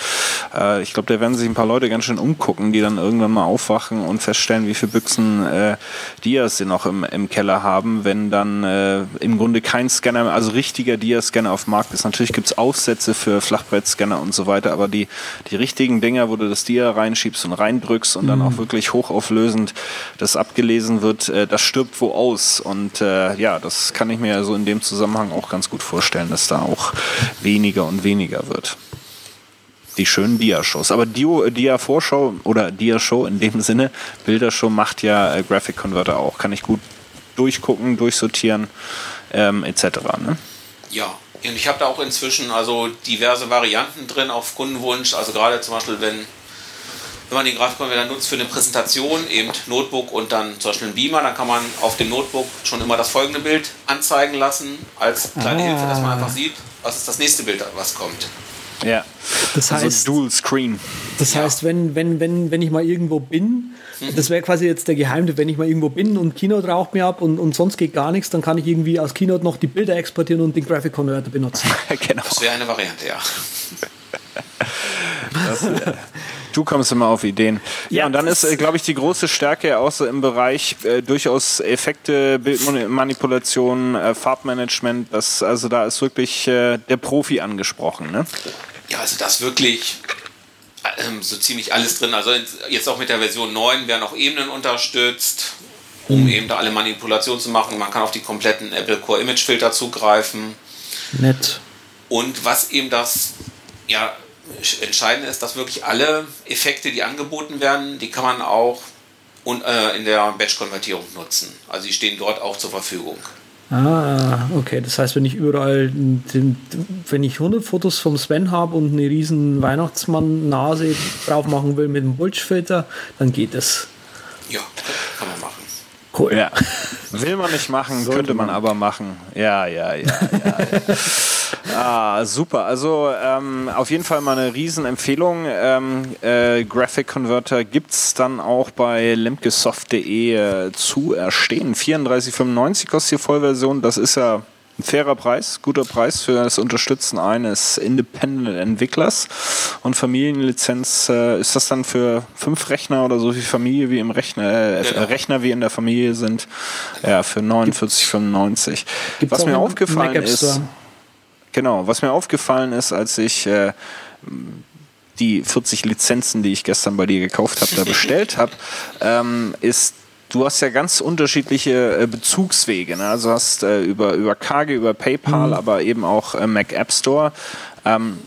Äh, ich glaube, da werden sich ein paar Leute ganz schön umgucken, die dann irgendwann mal aufwachen und feststellen, wie viele Büchsen äh, Dias sie noch im, im Keller haben, wenn dann äh, im Grunde kein Scanner, also richtiger Dia-Scanner auf dem Markt ist. Natürlich gibt es Aufsätze für Flachbrettscanner und so weiter, aber die, die richtigen Dinger, wo du das Dia reinschiebst und reindrückst und dann auch wirklich hochauflösend das abgelesen wird, äh, das stirbt wo aus. Und äh, ja, das kann ich mir so in dem Zusammenhang auch ganz gut vorstellen, dass da auch weniger und weniger wird. Die schönen Dia-Shows. Aber Dio, Dia-Vorschau oder Dia-Show in dem Sinne, Bildershow macht ja äh, Graphic Converter auch. Kann ich gut durchgucken, durchsortieren, ähm, etc. Ne? Ja, und ich habe da auch inzwischen also diverse Varianten drin auf Kundenwunsch. Also gerade zum Beispiel, wenn, wenn man den Grafikkonverter nutzt für eine Präsentation, eben Notebook und dann zum Beispiel ein Beamer, dann kann man auf dem Notebook schon immer das folgende Bild anzeigen lassen, als kleine Ah. Hilfe, dass man einfach sieht, was ist das nächste Bild, was kommt. Ja. Das heißt, also Dual Screen. Das Ja. heißt, wenn, wenn, wenn, wenn ich mal irgendwo bin, das wäre quasi jetzt der Geheimtipp, wenn ich mal irgendwo bin und Keynote raucht mir ab und, und sonst geht gar nichts, dann kann ich irgendwie aus Keynote noch die Bilder exportieren und den Graphic Converter benutzen. genau. Das wäre eine Variante, ja. Du kommst immer auf Ideen. Ja, Ja, und dann das ist, äh, glaube ich, die große Stärke auch so im Bereich äh, durchaus Effekte, Bildmanipulation, äh, Farbmanagement. Das, also da ist wirklich äh, der Profi angesprochen. Ne? Ja, also das wirklich ähm, so ziemlich alles drin. Also jetzt auch mit der Version 9 werden auch Ebenen unterstützt, um eben da alle Manipulationen zu machen. Man kann auf die kompletten Apple Core Image Filter zugreifen. Nett. Und was eben das ja, Entscheidende ist, dass wirklich alle Effekte, die angeboten werden, die kann man auch äh, in der Batch-Konvertierung nutzen. Also die stehen dort auch zur Verfügung. Ah, okay. Das heißt, wenn ich überall, den, wenn ich 100 Fotos vom Sven habe und eine riesen Weihnachtsmann-Nase drauf machen will mit einem Bulge-Filter, dann geht es. Ja, kann man machen. Cool. Ja. Will man nicht machen, könnte man aber machen. Ja, ja, ja, ja. ja. ah, super. Also ähm, auf jeden Fall mal eine Riesenempfehlung. Ähm, äh, Graphic Converter gibt es dann auch bei lemkesoft.de äh, zu erstehen. 34,95 kostet die Vollversion. Das ist ja ein fairer Preis, guter Preis für das Unterstützen eines Independent-Entwicklers. Und Familienlizenz, äh, ist das dann für fünf Rechner oder so viel Familie wie im Rechner, äh, Genau. Rechner wie in der Familie sind? Ja, für 49,95. Gibt's Was mir aufgefallen ist, genau, was mir aufgefallen ist, als ich äh, die 40 Lizenzen, die ich gestern bei dir gekauft habe, da bestellt habe, ähm, ist Du hast ja ganz unterschiedliche äh, Bezugswege. Ne? Also hast äh, über, über Kage, über PayPal, aber eben auch äh, Mac App Store. Ähm,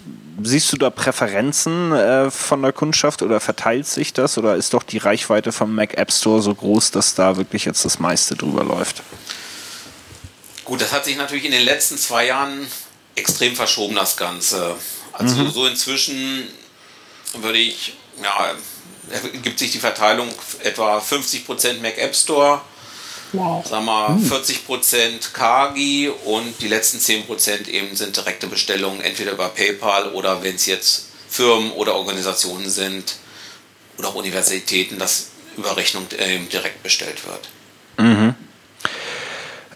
siehst du da Präferenzen äh, von der Kundschaft oder verteilt sich das? Oder ist doch die Reichweite vom Mac App Store so groß, dass da wirklich jetzt das meiste drüber läuft? Gut, das hat sich natürlich in den letzten zwei Jahren extrem verschoben, das Ganze. Also so inzwischen würde ich, ja, gibt sich die Verteilung etwa 50% Mac App Store, Wow. sagen wir 40% Kagi und die letzten 10% eben sind direkte Bestellungen, entweder über PayPal oder wenn es jetzt Firmen oder Organisationen sind oder auch Universitäten, dass über Rechnung äh, direkt bestellt wird.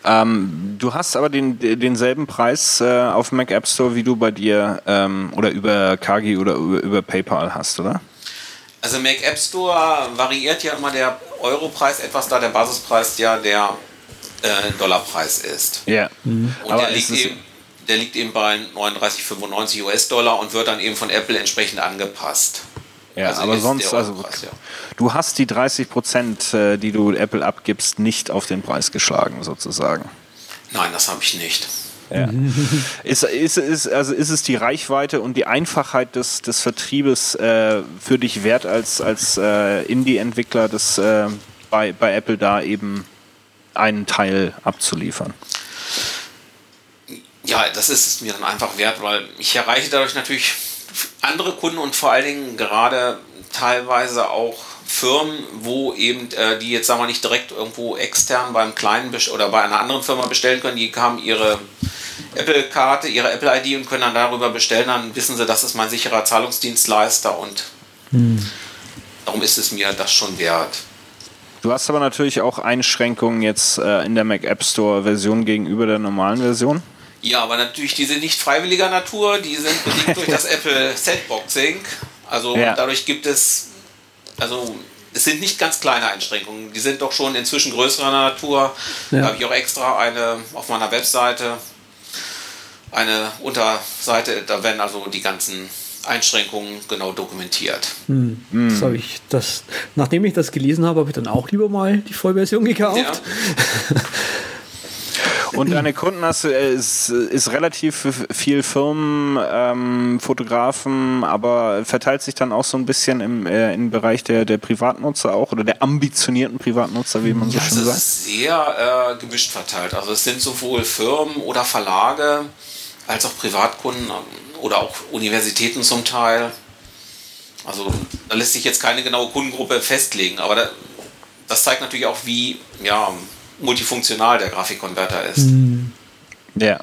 Ähm, du hast aber den, denselben Preis äh, auf Mac App Store, wie du bei dir ähm, oder über Kagi oder über, über PayPal hast, oder? Also Mac App Store variiert ja immer der Europreis etwas, da der Basispreis ja der äh, Dollarpreis ist. Ja. Und Aber der, liegt eben, der liegt eben bei 39,95 US-Dollar und wird dann eben von Apple entsprechend angepasst. Ja, Also aber sonst, also ja. du hast die 30 Prozent, äh, die du Apple abgibst, nicht auf den Preis geschlagen, sozusagen. Nein, das habe ich nicht. Ja. ist, ist, ist, also ist es die Reichweite und die Einfachheit des, des Vertriebes äh, für dich wert, als, als äh, Indie-Entwickler das, äh, bei, bei Apple da eben einen Teil abzuliefern? Ja, das ist es mir dann einfach wert, weil ich erreiche dadurch natürlich andere Kunden und vor allen Dingen gerade teilweise auch Firmen, wo eben äh, die jetzt sagen wir nicht direkt irgendwo extern beim kleinen Best- oder bei einer anderen Firma bestellen können, die haben ihre Apple-Karte, ihre Apple-ID und können dann darüber bestellen, dann wissen sie, das ist mein sicherer Zahlungsdienstleister und darum ist es mir das schon wert. Du hast aber natürlich auch Einschränkungen jetzt äh, in der Mac App Store Version gegenüber der normalen Version. Ja, aber natürlich, die sind nicht freiwilliger Natur, die sind bedingt durch das Apple Sandboxing. Also ja. dadurch gibt es, also es sind nicht ganz kleine Einschränkungen, die sind doch schon inzwischen größerer Natur. Ja. Da habe ich auch extra eine auf meiner Webseite, eine Unterseite, da werden also die ganzen Einschränkungen genau dokumentiert. Hm. Das hm. ich das, nachdem ich das gelesen habe, habe ich dann auch lieber mal die Vollversion gekauft. Ja. Und deine Kunden hast du, ist, ist relativ viel Firmen, ähm, Fotografen, aber verteilt sich dann auch so ein bisschen im, äh, im Bereich der, der Privatnutzer auch oder der ambitionierten Privatnutzer, wie man so ja, schön sagt? Es ist sehr äh, gemischt verteilt. Also es sind sowohl Firmen oder Verlage als auch Privatkunden oder auch Universitäten zum Teil. Also da lässt sich jetzt keine genaue Kundengruppe festlegen, aber da, das zeigt natürlich auch, wie ja, multifunktional der Grafikkonverter ist. Mhm. Ja.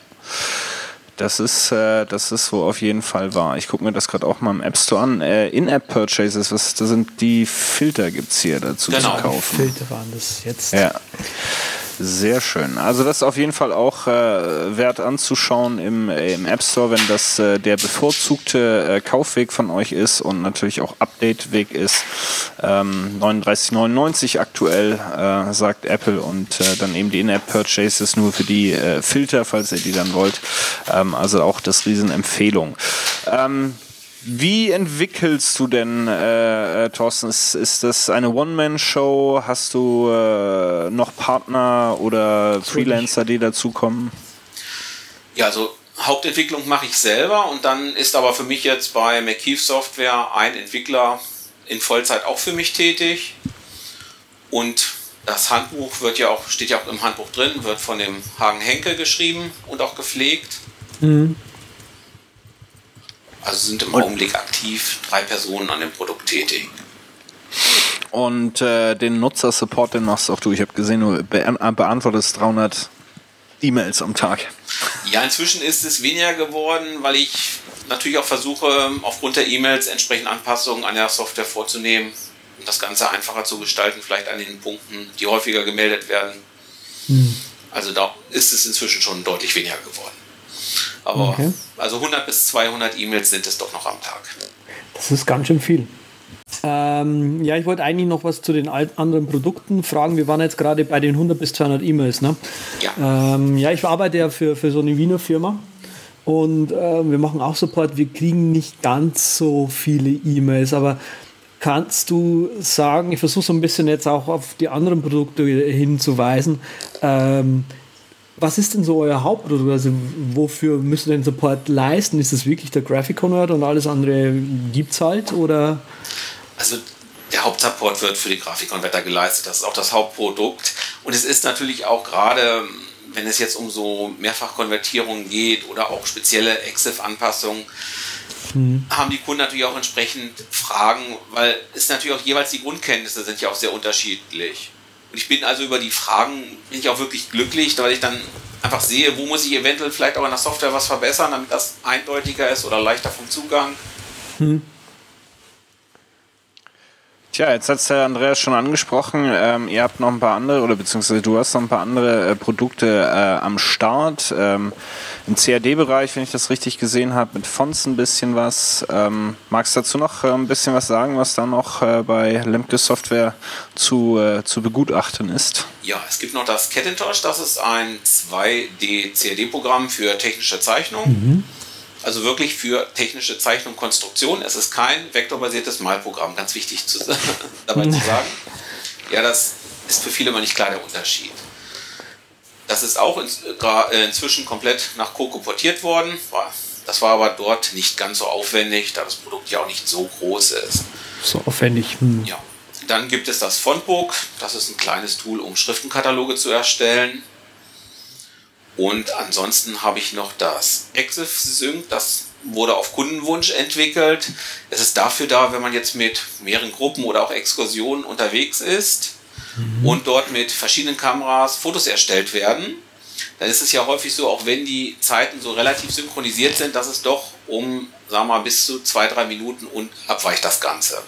Das ist, äh, das ist so auf jeden Fall wahr. Ich gucke mir das gerade auch mal im App Store an. Äh, In-App-Purchases, was das sind die Filter gibt es hier dazu genau. zu kaufen. Filter waren das jetzt. Ja. Sehr schön. Also das ist auf jeden Fall auch äh, wert anzuschauen im, äh, im App Store, wenn das äh, der bevorzugte äh, Kaufweg von euch ist und natürlich auch Update-Weg ist. Ähm, 39,99 aktuell, äh, sagt Apple und äh, dann eben die In-App-Purchases nur für die Filter, falls ihr die dann wollt. Ähm, also auch das Riesenempfehlung. Ähm, wie entwickelst du denn, äh, äh, Thorsten? Ist, ist das eine One-Man-Show? Hast du äh, noch Partner oder Freelancer, die dazukommen? Ja, also Hauptentwicklung mache ich selber und dann ist aber für mich jetzt bei McKeef Software ein Entwickler in Vollzeit auch für mich tätig. Und das Handbuch wird ja auch, steht ja auch im Handbuch drin, wird von dem Hagen Henkel geschrieben und auch gepflegt. Mhm. Also sind im und Augenblick aktiv drei Personen an dem Produkt tätig. Und äh, den Nutzer-Support, den machst auch du. Ich habe gesehen, du be äh, beantwortest 300 E-Mails am Tag. Ja, inzwischen ist es weniger geworden, weil ich natürlich auch versuche, aufgrund der E-Mails entsprechend Anpassungen an der Software vorzunehmen, um das Ganze einfacher zu gestalten, vielleicht an den Punkten, die häufiger gemeldet werden. Hm. Also da ist es inzwischen schon deutlich weniger geworden. Aber okay. also 100 bis 200 E-Mails sind es doch noch am Tag. Das ist ganz schön viel. Ähm, ja, ich wollte eigentlich noch was zu den anderen Produkten fragen. Wir waren jetzt gerade bei den 100 bis 200 E-Mails. Ne? Ja. Ähm, ja, ich arbeite ja für, für so eine Wiener Firma und äh, wir machen auch Support. Wir kriegen nicht ganz so viele E-Mails, aber kannst du sagen, ich versuche so ein bisschen jetzt auch auf die anderen Produkte hinzuweisen. Ähm, was ist denn so euer Hauptprodukt? Also wofür müsst ihr den Support leisten? Ist das wirklich der Graphic Converter und alles andere gibt es halt? Oder? Also der Hauptsupport wird für die Grafikkonverter geleistet. Das ist auch das Hauptprodukt. Und es ist natürlich auch gerade, wenn es jetzt um so Mehrfachkonvertierungen geht oder auch spezielle EXIF-Anpassungen, hm. haben die Kunden natürlich auch entsprechend Fragen, weil es natürlich auch jeweils die Grundkenntnisse sind ja auch sehr unterschiedlich. Und ich bin also über die Fragen bin ich auch wirklich glücklich, weil ich dann einfach sehe, wo muss ich eventuell vielleicht auch in der Software was verbessern, damit das eindeutiger ist oder leichter vom Zugang. Hm. Tja, jetzt hat es der Andreas schon angesprochen. Ähm, ihr habt noch ein paar andere, oder beziehungsweise du hast noch ein paar andere äh, Produkte äh, am Start. Ähm, Im CAD-Bereich, wenn ich das richtig gesehen habe, mit Fonts ein bisschen was. Ähm, magst du dazu noch äh, ein bisschen was sagen, was da noch äh, bei Lemke Software zu, äh, zu begutachten ist? Ja, es gibt noch das Kettentosh. Das ist ein 2D-CAD-Programm für technische Zeichnung. Mhm also wirklich für technische Zeichnung und Konstruktion. Es ist kein vektorbasiertes Malprogramm, ganz wichtig zu, dabei zu sagen. Ja, das ist für viele mal nicht klar der Unterschied. Das ist auch in, äh, inzwischen komplett nach Coco portiert worden. Das war aber dort nicht ganz so aufwendig, da das Produkt ja auch nicht so groß ist. So aufwendig. Hm. Ja. Dann gibt es das Fontbook. Das ist ein kleines Tool, um Schriftenkataloge zu erstellen. Und ansonsten habe ich noch das Exif Sync, das wurde auf Kundenwunsch entwickelt. Es ist dafür da, wenn man jetzt mit mehreren Gruppen oder auch Exkursionen unterwegs ist mhm. und dort mit verschiedenen Kameras Fotos erstellt werden. Dann ist es ja häufig so, auch wenn die Zeiten so relativ synchronisiert sind, dass es doch um, sagen wir mal, bis zu zwei, drei Minuten und abweicht das Ganze.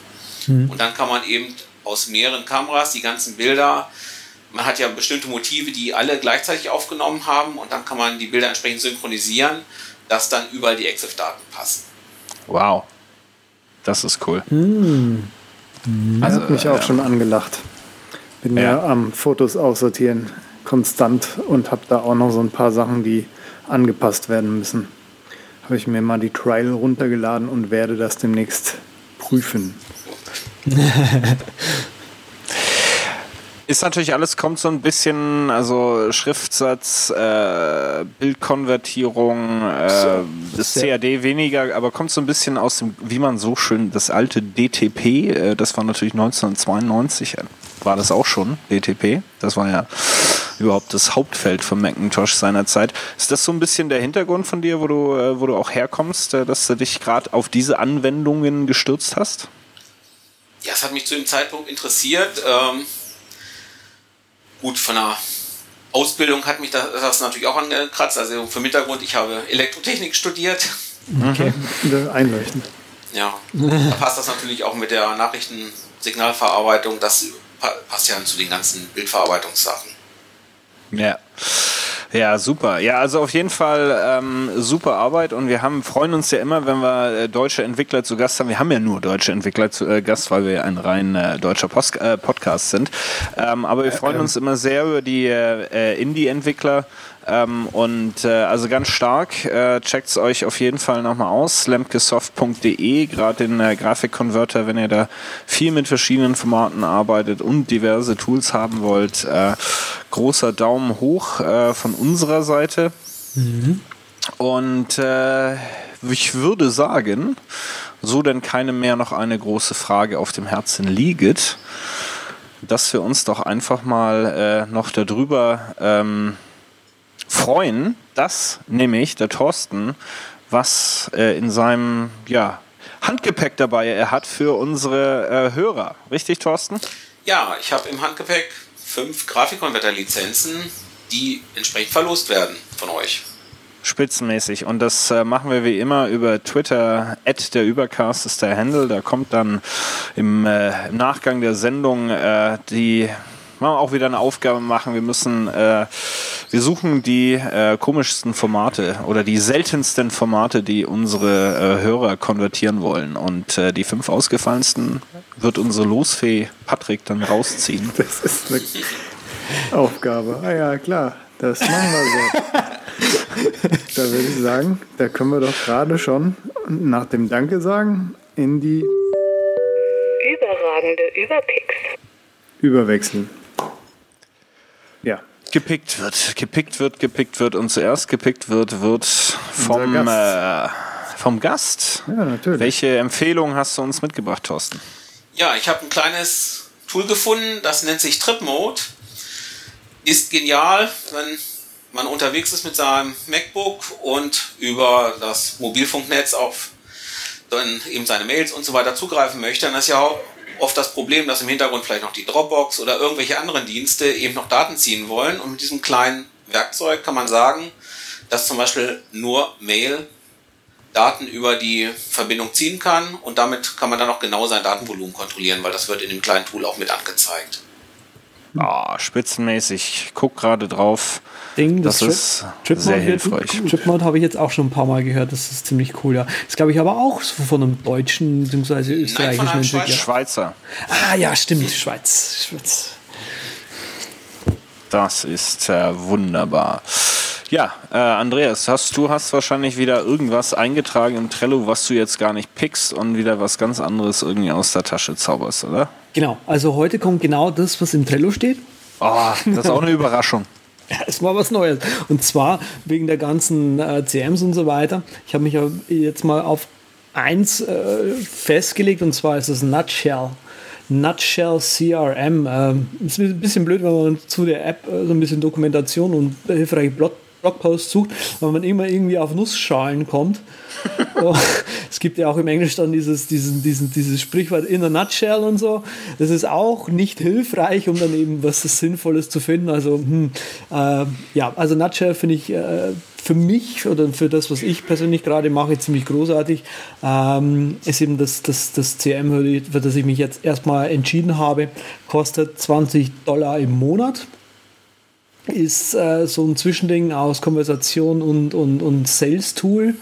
Mhm. Und dann kann man eben aus mehreren Kameras die ganzen Bilder. Man hat ja bestimmte Motive, die alle gleichzeitig aufgenommen haben und dann kann man die Bilder entsprechend synchronisieren, dass dann überall die EXIF-Daten passen. Wow. Das ist cool. Also, hat mich auch äh, schon angelacht. Bin ja. Ja. am Fotos aussortieren konstant und habe da auch noch so ein paar Sachen, die angepasst werden müssen. Habe ich mir mal die Trial runtergeladen und werde das demnächst prüfen. Ist natürlich alles, kommt so ein bisschen, also Schriftsatz, äh, Bildkonvertierung, äh, das CAD weniger, aber kommt so ein bisschen aus dem, wie man so schön, das alte DTP, äh, das war natürlich 1992, äh, war das auch schon, DTP, das war ja überhaupt das Hauptfeld von Macintosh seinerzeit. Ist das so ein bisschen der Hintergrund von dir, wo du, äh, wo du auch herkommst, äh, dass du dich gerade auf diese Anwendungen gestürzt hast? Ja, es hat mich zu dem Zeitpunkt interessiert. Ähm, gut, von der Ausbildung hat mich das, das natürlich auch angekratzt. Also für Hintergrund, ich habe Elektrotechnik studiert. Okay. Einleuchtend. Ja, da passt das natürlich auch mit der Nachrichtensignalverarbeitung. Das pa- passt ja zu den ganzen Bildverarbeitungssachen. Ja. Ja, super. Ja, also auf jeden Fall ähm, super Arbeit und wir haben freuen uns ja immer, wenn wir äh, deutsche Entwickler zu Gast haben. Wir haben ja nur deutsche Entwickler zu äh, Gast, weil wir ein rein äh, deutscher Post äh, Podcast sind. Ähm, aber wir freuen uns immer sehr über die äh, äh, Indie-Entwickler. Ähm, und äh, also ganz stark, äh, checkt es euch auf jeden Fall nochmal aus, lemkesoft.de, gerade den äh, Grafikkonverter, wenn ihr da viel mit verschiedenen Formaten arbeitet und diverse Tools haben wollt. Äh, großer Daumen hoch äh, von unserer Seite. Und äh, ich würde sagen, so denn keine mehr noch eine große Frage auf dem Herzen liegt, dass wir uns doch einfach mal äh, noch darüber ähm, freuen, dass nämlich der Thorsten was äh, in seinem ja, Handgepäck dabei er hat für unsere äh, Hörer. Richtig, Thorsten? Ja, ich habe im Handgepäck fünf Grafikkonverter-Lizenzen, die entsprechend verlost werden von euch. Spitzenmäßig. Und das äh, machen wir wie immer über Twitter. At der Übercast ist der Handle. Da kommt dann im, äh, im Nachgang der Sendung äh, die machen wir auch wieder eine Aufgabe machen. Wir müssen, äh, wir suchen die äh, komischsten Formate oder die seltensten Formate, die unsere äh, Hörer konvertieren wollen. Und äh, die fünf ausgefallensten wird unsere Losfee Patrick dann rausziehen. Das ist eine Aufgabe. Ah ja, klar. Das machen wir so. da würde ich sagen, da können wir doch gerade schon nach dem Danke sagen in die Überragende Überpicks. überwechseln. Ja, gepickt wird, gepickt wird, gepickt wird und zuerst gepickt wird, wird vom, Gast. Äh, vom Gast. ja natürlich. Welche Empfehlung hast du uns mitgebracht, Thorsten? Ja, ich habe ein kleines Tool gefunden, das nennt sich Trip Mode. Ist genial, wenn man unterwegs ist mit seinem MacBook und über das Mobilfunknetz auf dann eben seine Mails und so weiter zugreifen möchte. Dann ist ja auch oft das Problem, dass im Hintergrund vielleicht noch die Dropbox oder irgendwelche anderen Dienste eben noch Daten ziehen wollen. Und mit diesem kleinen Werkzeug kann man sagen, dass zum Beispiel nur Mail Daten über die Verbindung ziehen kann und damit kann man dann auch genau sein Datenvolumen kontrollieren, weil das wird in dem kleinen Tool auch mit angezeigt. Ah, spitzenmäßig. Ich guck gerade drauf. Ding, Das das, ist Trip- sehr hilfreich. Tripmode habe ich jetzt auch schon ein paar Mal gehört. Das ist ziemlich cool, ja. Das glaube ich aber auch so von einem deutschen bzw. österreichischen einem Entwickler. Schweizer. Ah ja, stimmt, Schweiz. Schweiz. Das ist äh, wunderbar. Ja, äh, Andreas, hast du hast wahrscheinlich wieder irgendwas eingetragen im Trello, was du jetzt gar nicht pickst und wieder was ganz anderes irgendwie aus der Tasche zauberst, oder? Genau, also heute kommt genau das, was im Trello steht. Oh, das ist auch eine Überraschung. Es war was Neues. Und zwar wegen der ganzen äh, CMs und so weiter. Ich habe mich ja jetzt mal auf eins äh, festgelegt und zwar ist es Nutshell. Nutshell CRM. Ähm, ist ein bisschen blöd, wenn man zu der App äh, so ein bisschen Dokumentation und hilfreiche Blog Blogposts sucht, weil man immer irgendwie auf Nussschalen kommt. Oh, es gibt ja auch im Englisch dann dieses, diesen, diesen, dieses Sprichwort in a nutshell und so. Das ist auch nicht hilfreich, um dann eben was Sinnvolles zu finden. Also, hm, äh, ja, also Nutshell finde ich, äh, für mich oder für das, was ich persönlich gerade mache, ziemlich großartig. Ähm, ist eben das, das, das CM, für das ich mich jetzt erstmal entschieden habe, kostet 20 Dollar im Monat. Ist äh, so ein Zwischending aus Konversation und, und, und Sales-Tool.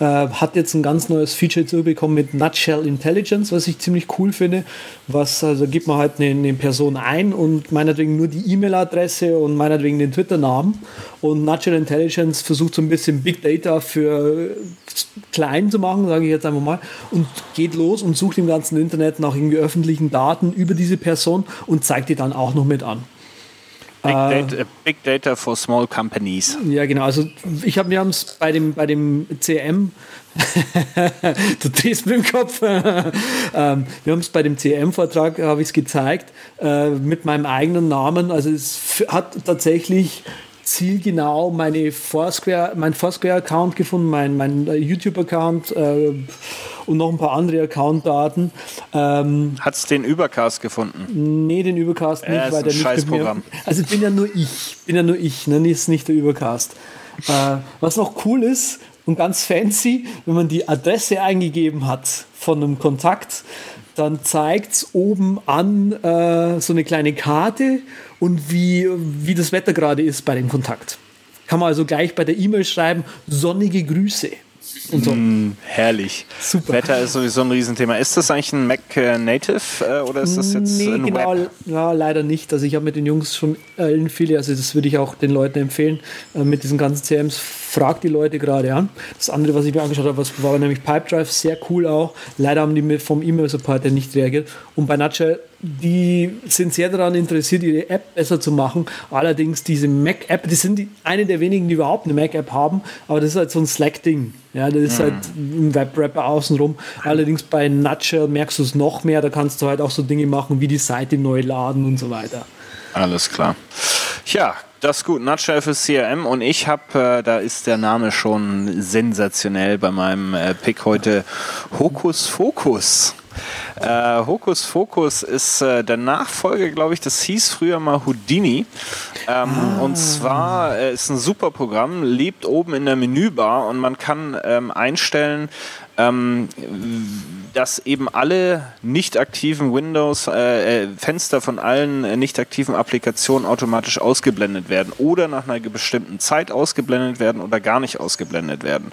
Äh, hat jetzt ein ganz neues Feature zubekommen mit Nutshell Intelligence, was ich ziemlich cool finde. Was, also gibt man halt eine, eine Person ein und meinetwegen nur die E-Mail-Adresse und meinetwegen den Twitter-Namen. Und Nutshell Intelligence versucht so ein bisschen Big Data für klein zu machen, sage ich jetzt einfach mal, und geht los und sucht im ganzen Internet nach irgendwie öffentlichen Daten über diese Person und zeigt die dann auch noch mit an. Big Data, äh, Big Data for Small Companies. Ja, genau. Also ich habe, wir haben es bei dem, bei dem CM, du drehst mit dem Kopf, ähm, wir haben es bei dem CM-Vortrag, habe ich es gezeigt, äh, mit meinem eigenen Namen. Also es hat tatsächlich zielgenau meine Foursquare, mein Foursquare-Account gefunden, mein, mein äh, YouTube-Account äh, und noch ein paar andere Account-Daten. Ähm, Hat es den Übercast gefunden? Nee, den Übercast nicht, äh, weil der nicht mit Also bin ja nur ich, bin ja nur ich, ne, ist nicht der Übercast. Äh, was noch cool ist und ganz fancy, wenn man die Adresse eingegeben hat von einem Kontakt, dann zeigt es oben an äh, so eine kleine Karte und wie, wie das Wetter gerade ist bei dem Kontakt. Kann man also gleich bei der E-Mail schreiben, sonnige Grüße. Und so. Mm, herrlich. Super. Wetter ist sowieso ein Riesenthema. Ist das eigentlich ein Mac äh, Native äh, oder ist das jetzt nee, ein genau, Web? Ja, leider nicht. Also ich habe mit den Jungs schon äh, viele, also das würde ich auch den Leuten empfehlen, äh, mit diesen ganzen CMs, fragt die Leute gerade an. Das andere, was ich mir angeschaut habe, was war nämlich Pipedrive, sehr cool auch. Leider haben die mir vom E-Mail-Support nicht reagiert. Und bei Nutshell die sind sehr daran interessiert, ihre App besser zu machen. Allerdings diese Mac-App, die sind die, eine der wenigen, die überhaupt eine Mac-App haben, aber das ist halt so ein Slack-Ding. Ja, das ist mhm. halt ein Web-Rapper außenrum. Allerdings bei Nutshell merkst du es noch mehr, da kannst du halt auch so Dinge machen wie die Seite neu laden und so weiter. Alles klar. Ja, das ist gut. Nutshell für CRM und ich habe, äh, da ist der Name schon sensationell bei meinem äh, Pick heute, Hokus Focus. Äh, Hokus Focus ist äh, der Nachfolger, glaube ich, das hieß früher mal Houdini. Ähm, ah. Und zwar äh, ist ein super Programm, lebt oben in der Menübar und man kann ähm, einstellen, ähm, dass eben alle nicht aktiven Windows, äh, äh, Fenster von allen äh, nicht aktiven Applikationen automatisch ausgeblendet werden oder nach einer bestimmten Zeit ausgeblendet werden oder gar nicht ausgeblendet werden.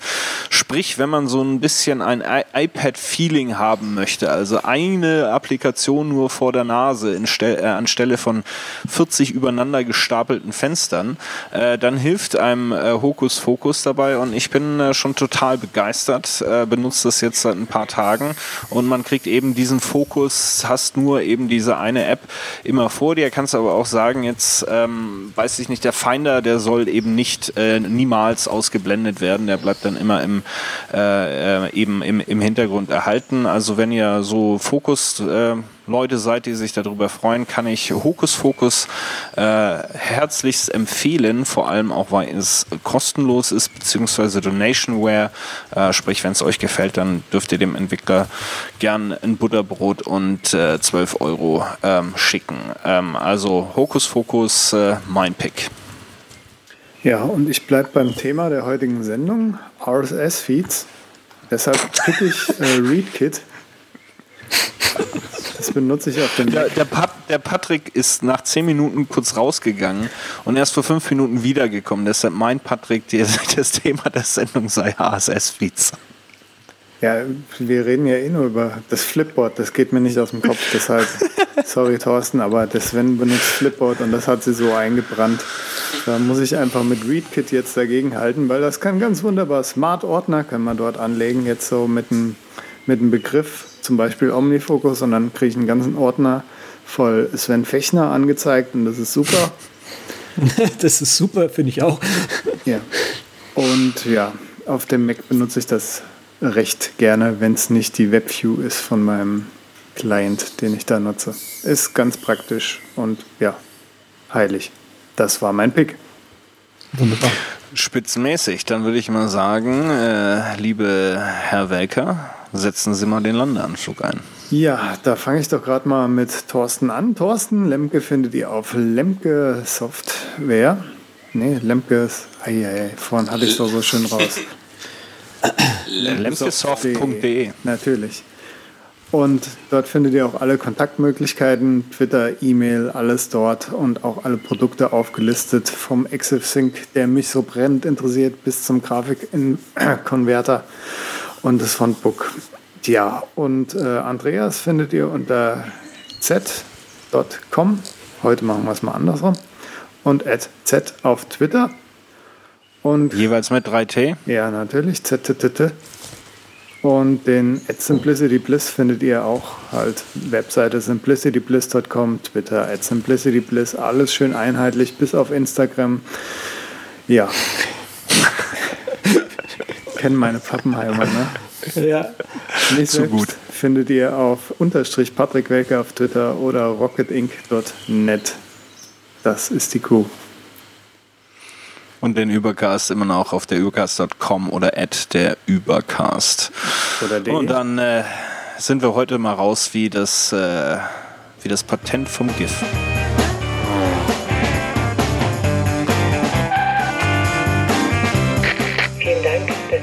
Sprich, wenn man so ein bisschen ein iPad-Feeling haben möchte, also eine Applikation nur vor der Nase äh, anstelle von 40 übereinander gestapelten Fenstern, äh, dann hilft einem äh, Hokus Focus dabei und ich bin schon total begeistert, benutze das jetzt seit ein paar Tagen und man kriegt eben diesen Fokus, hast nur eben diese eine App immer vor dir. Kannst aber auch sagen, jetzt ähm, weiß ich nicht, der Finder, der soll eben nicht äh, niemals ausgeblendet werden. Der bleibt dann immer im, äh, äh eben im, im Hintergrund erhalten. Also wenn ihr so Fokus äh, Leute seid, die sich darüber freuen, kann ich Hokus Focus äh, herzlichst empfehlen, vor allem auch, weil es kostenlos ist, beziehungsweise Donationware. Äh, sprich, wenn es euch gefällt, dann dürft ihr dem Entwickler gern ein Butterbrot und äh, 12 Euro ähm, schicken. Ähm, also Hokus Focus, äh, mein Pick. Ja, und ich bleibe beim Thema der heutigen Sendung, RSS-Feeds. Deshalb pick ich äh, ReadKit. Das benutze ich auf dem der, der, Pat, der, Patrick ist nach zehn Minuten kurz rausgegangen und erst vor fünf Minuten wiedergekommen. Deshalb meint Patrick, das Thema der Sendung sei HSS-Feeds. Ja, wir reden ja eh nur über das Flipboard, das geht mir nicht aus dem Kopf, deshalb, sorry Thorsten, aber das Sven benutzt Flipboard und das hat sie so eingebrannt. Da muss ich einfach mit ReadKit jetzt dagegen halten, weil das kann ganz wunderbar Smart-Ordner kann man dort anlegen, jetzt so mit einem mit einem Begriff, zum Beispiel Omnifocus, und dann kriege ich einen ganzen Ordner voll Sven Fechner angezeigt und das ist super. das ist super, finde ich auch. ja. Und ja, auf dem Mac benutze ich das recht gerne, wenn es nicht die WebView ist von meinem Client, den ich da nutze. Ist ganz praktisch und ja, heilig. Das war mein Pick. Wunderbar. Spitzenmäßig. Dann würde ich mal sagen, äh, liebe Herr Welker, setzen Sie mal den Landeanflug ein. Ja, da fange ich doch gerade mal mit Thorsten an. Thorsten Lemke findet ihr auf Lemke Software nee, Lemkes, eieiei, vorhin hatte ich es doch so schön raus. Lemkesoft.de. Natürlich. Und dort findet ihr auch alle Kontaktmöglichkeiten, Twitter, E-Mail, alles dort und auch alle Produkte aufgelistet, vom ExifSync, der mich so brennend interessiert, bis zum Grafik-Konverter und das Fontbook. Ja, und äh, Andreas findet ihr unter z.com. Heute machen wir es mal andersrum. Und at z auf Twitter. Und Jeweils mit 3T. ja, natürlich. ZTTT. Und den at Simplicity Bliss findet ihr auch halt Webseite simplicitybliss.com, Twitter at simplicitybliss, alles schön einheitlich, bis auf Instagram. Ja. Kennen meine Pappenheimer, ne? Ja. Mich Zu gut. findet ihr auf unterstrich Patrick Welke auf Twitter oder rocketinc.net. Das ist die Kuh. Und den Übercast immer noch auf der übercast.com oder at der Übercast. Oder de. Und dann äh, sind wir heute mal raus wie das, äh, wie das Patent vom GIF.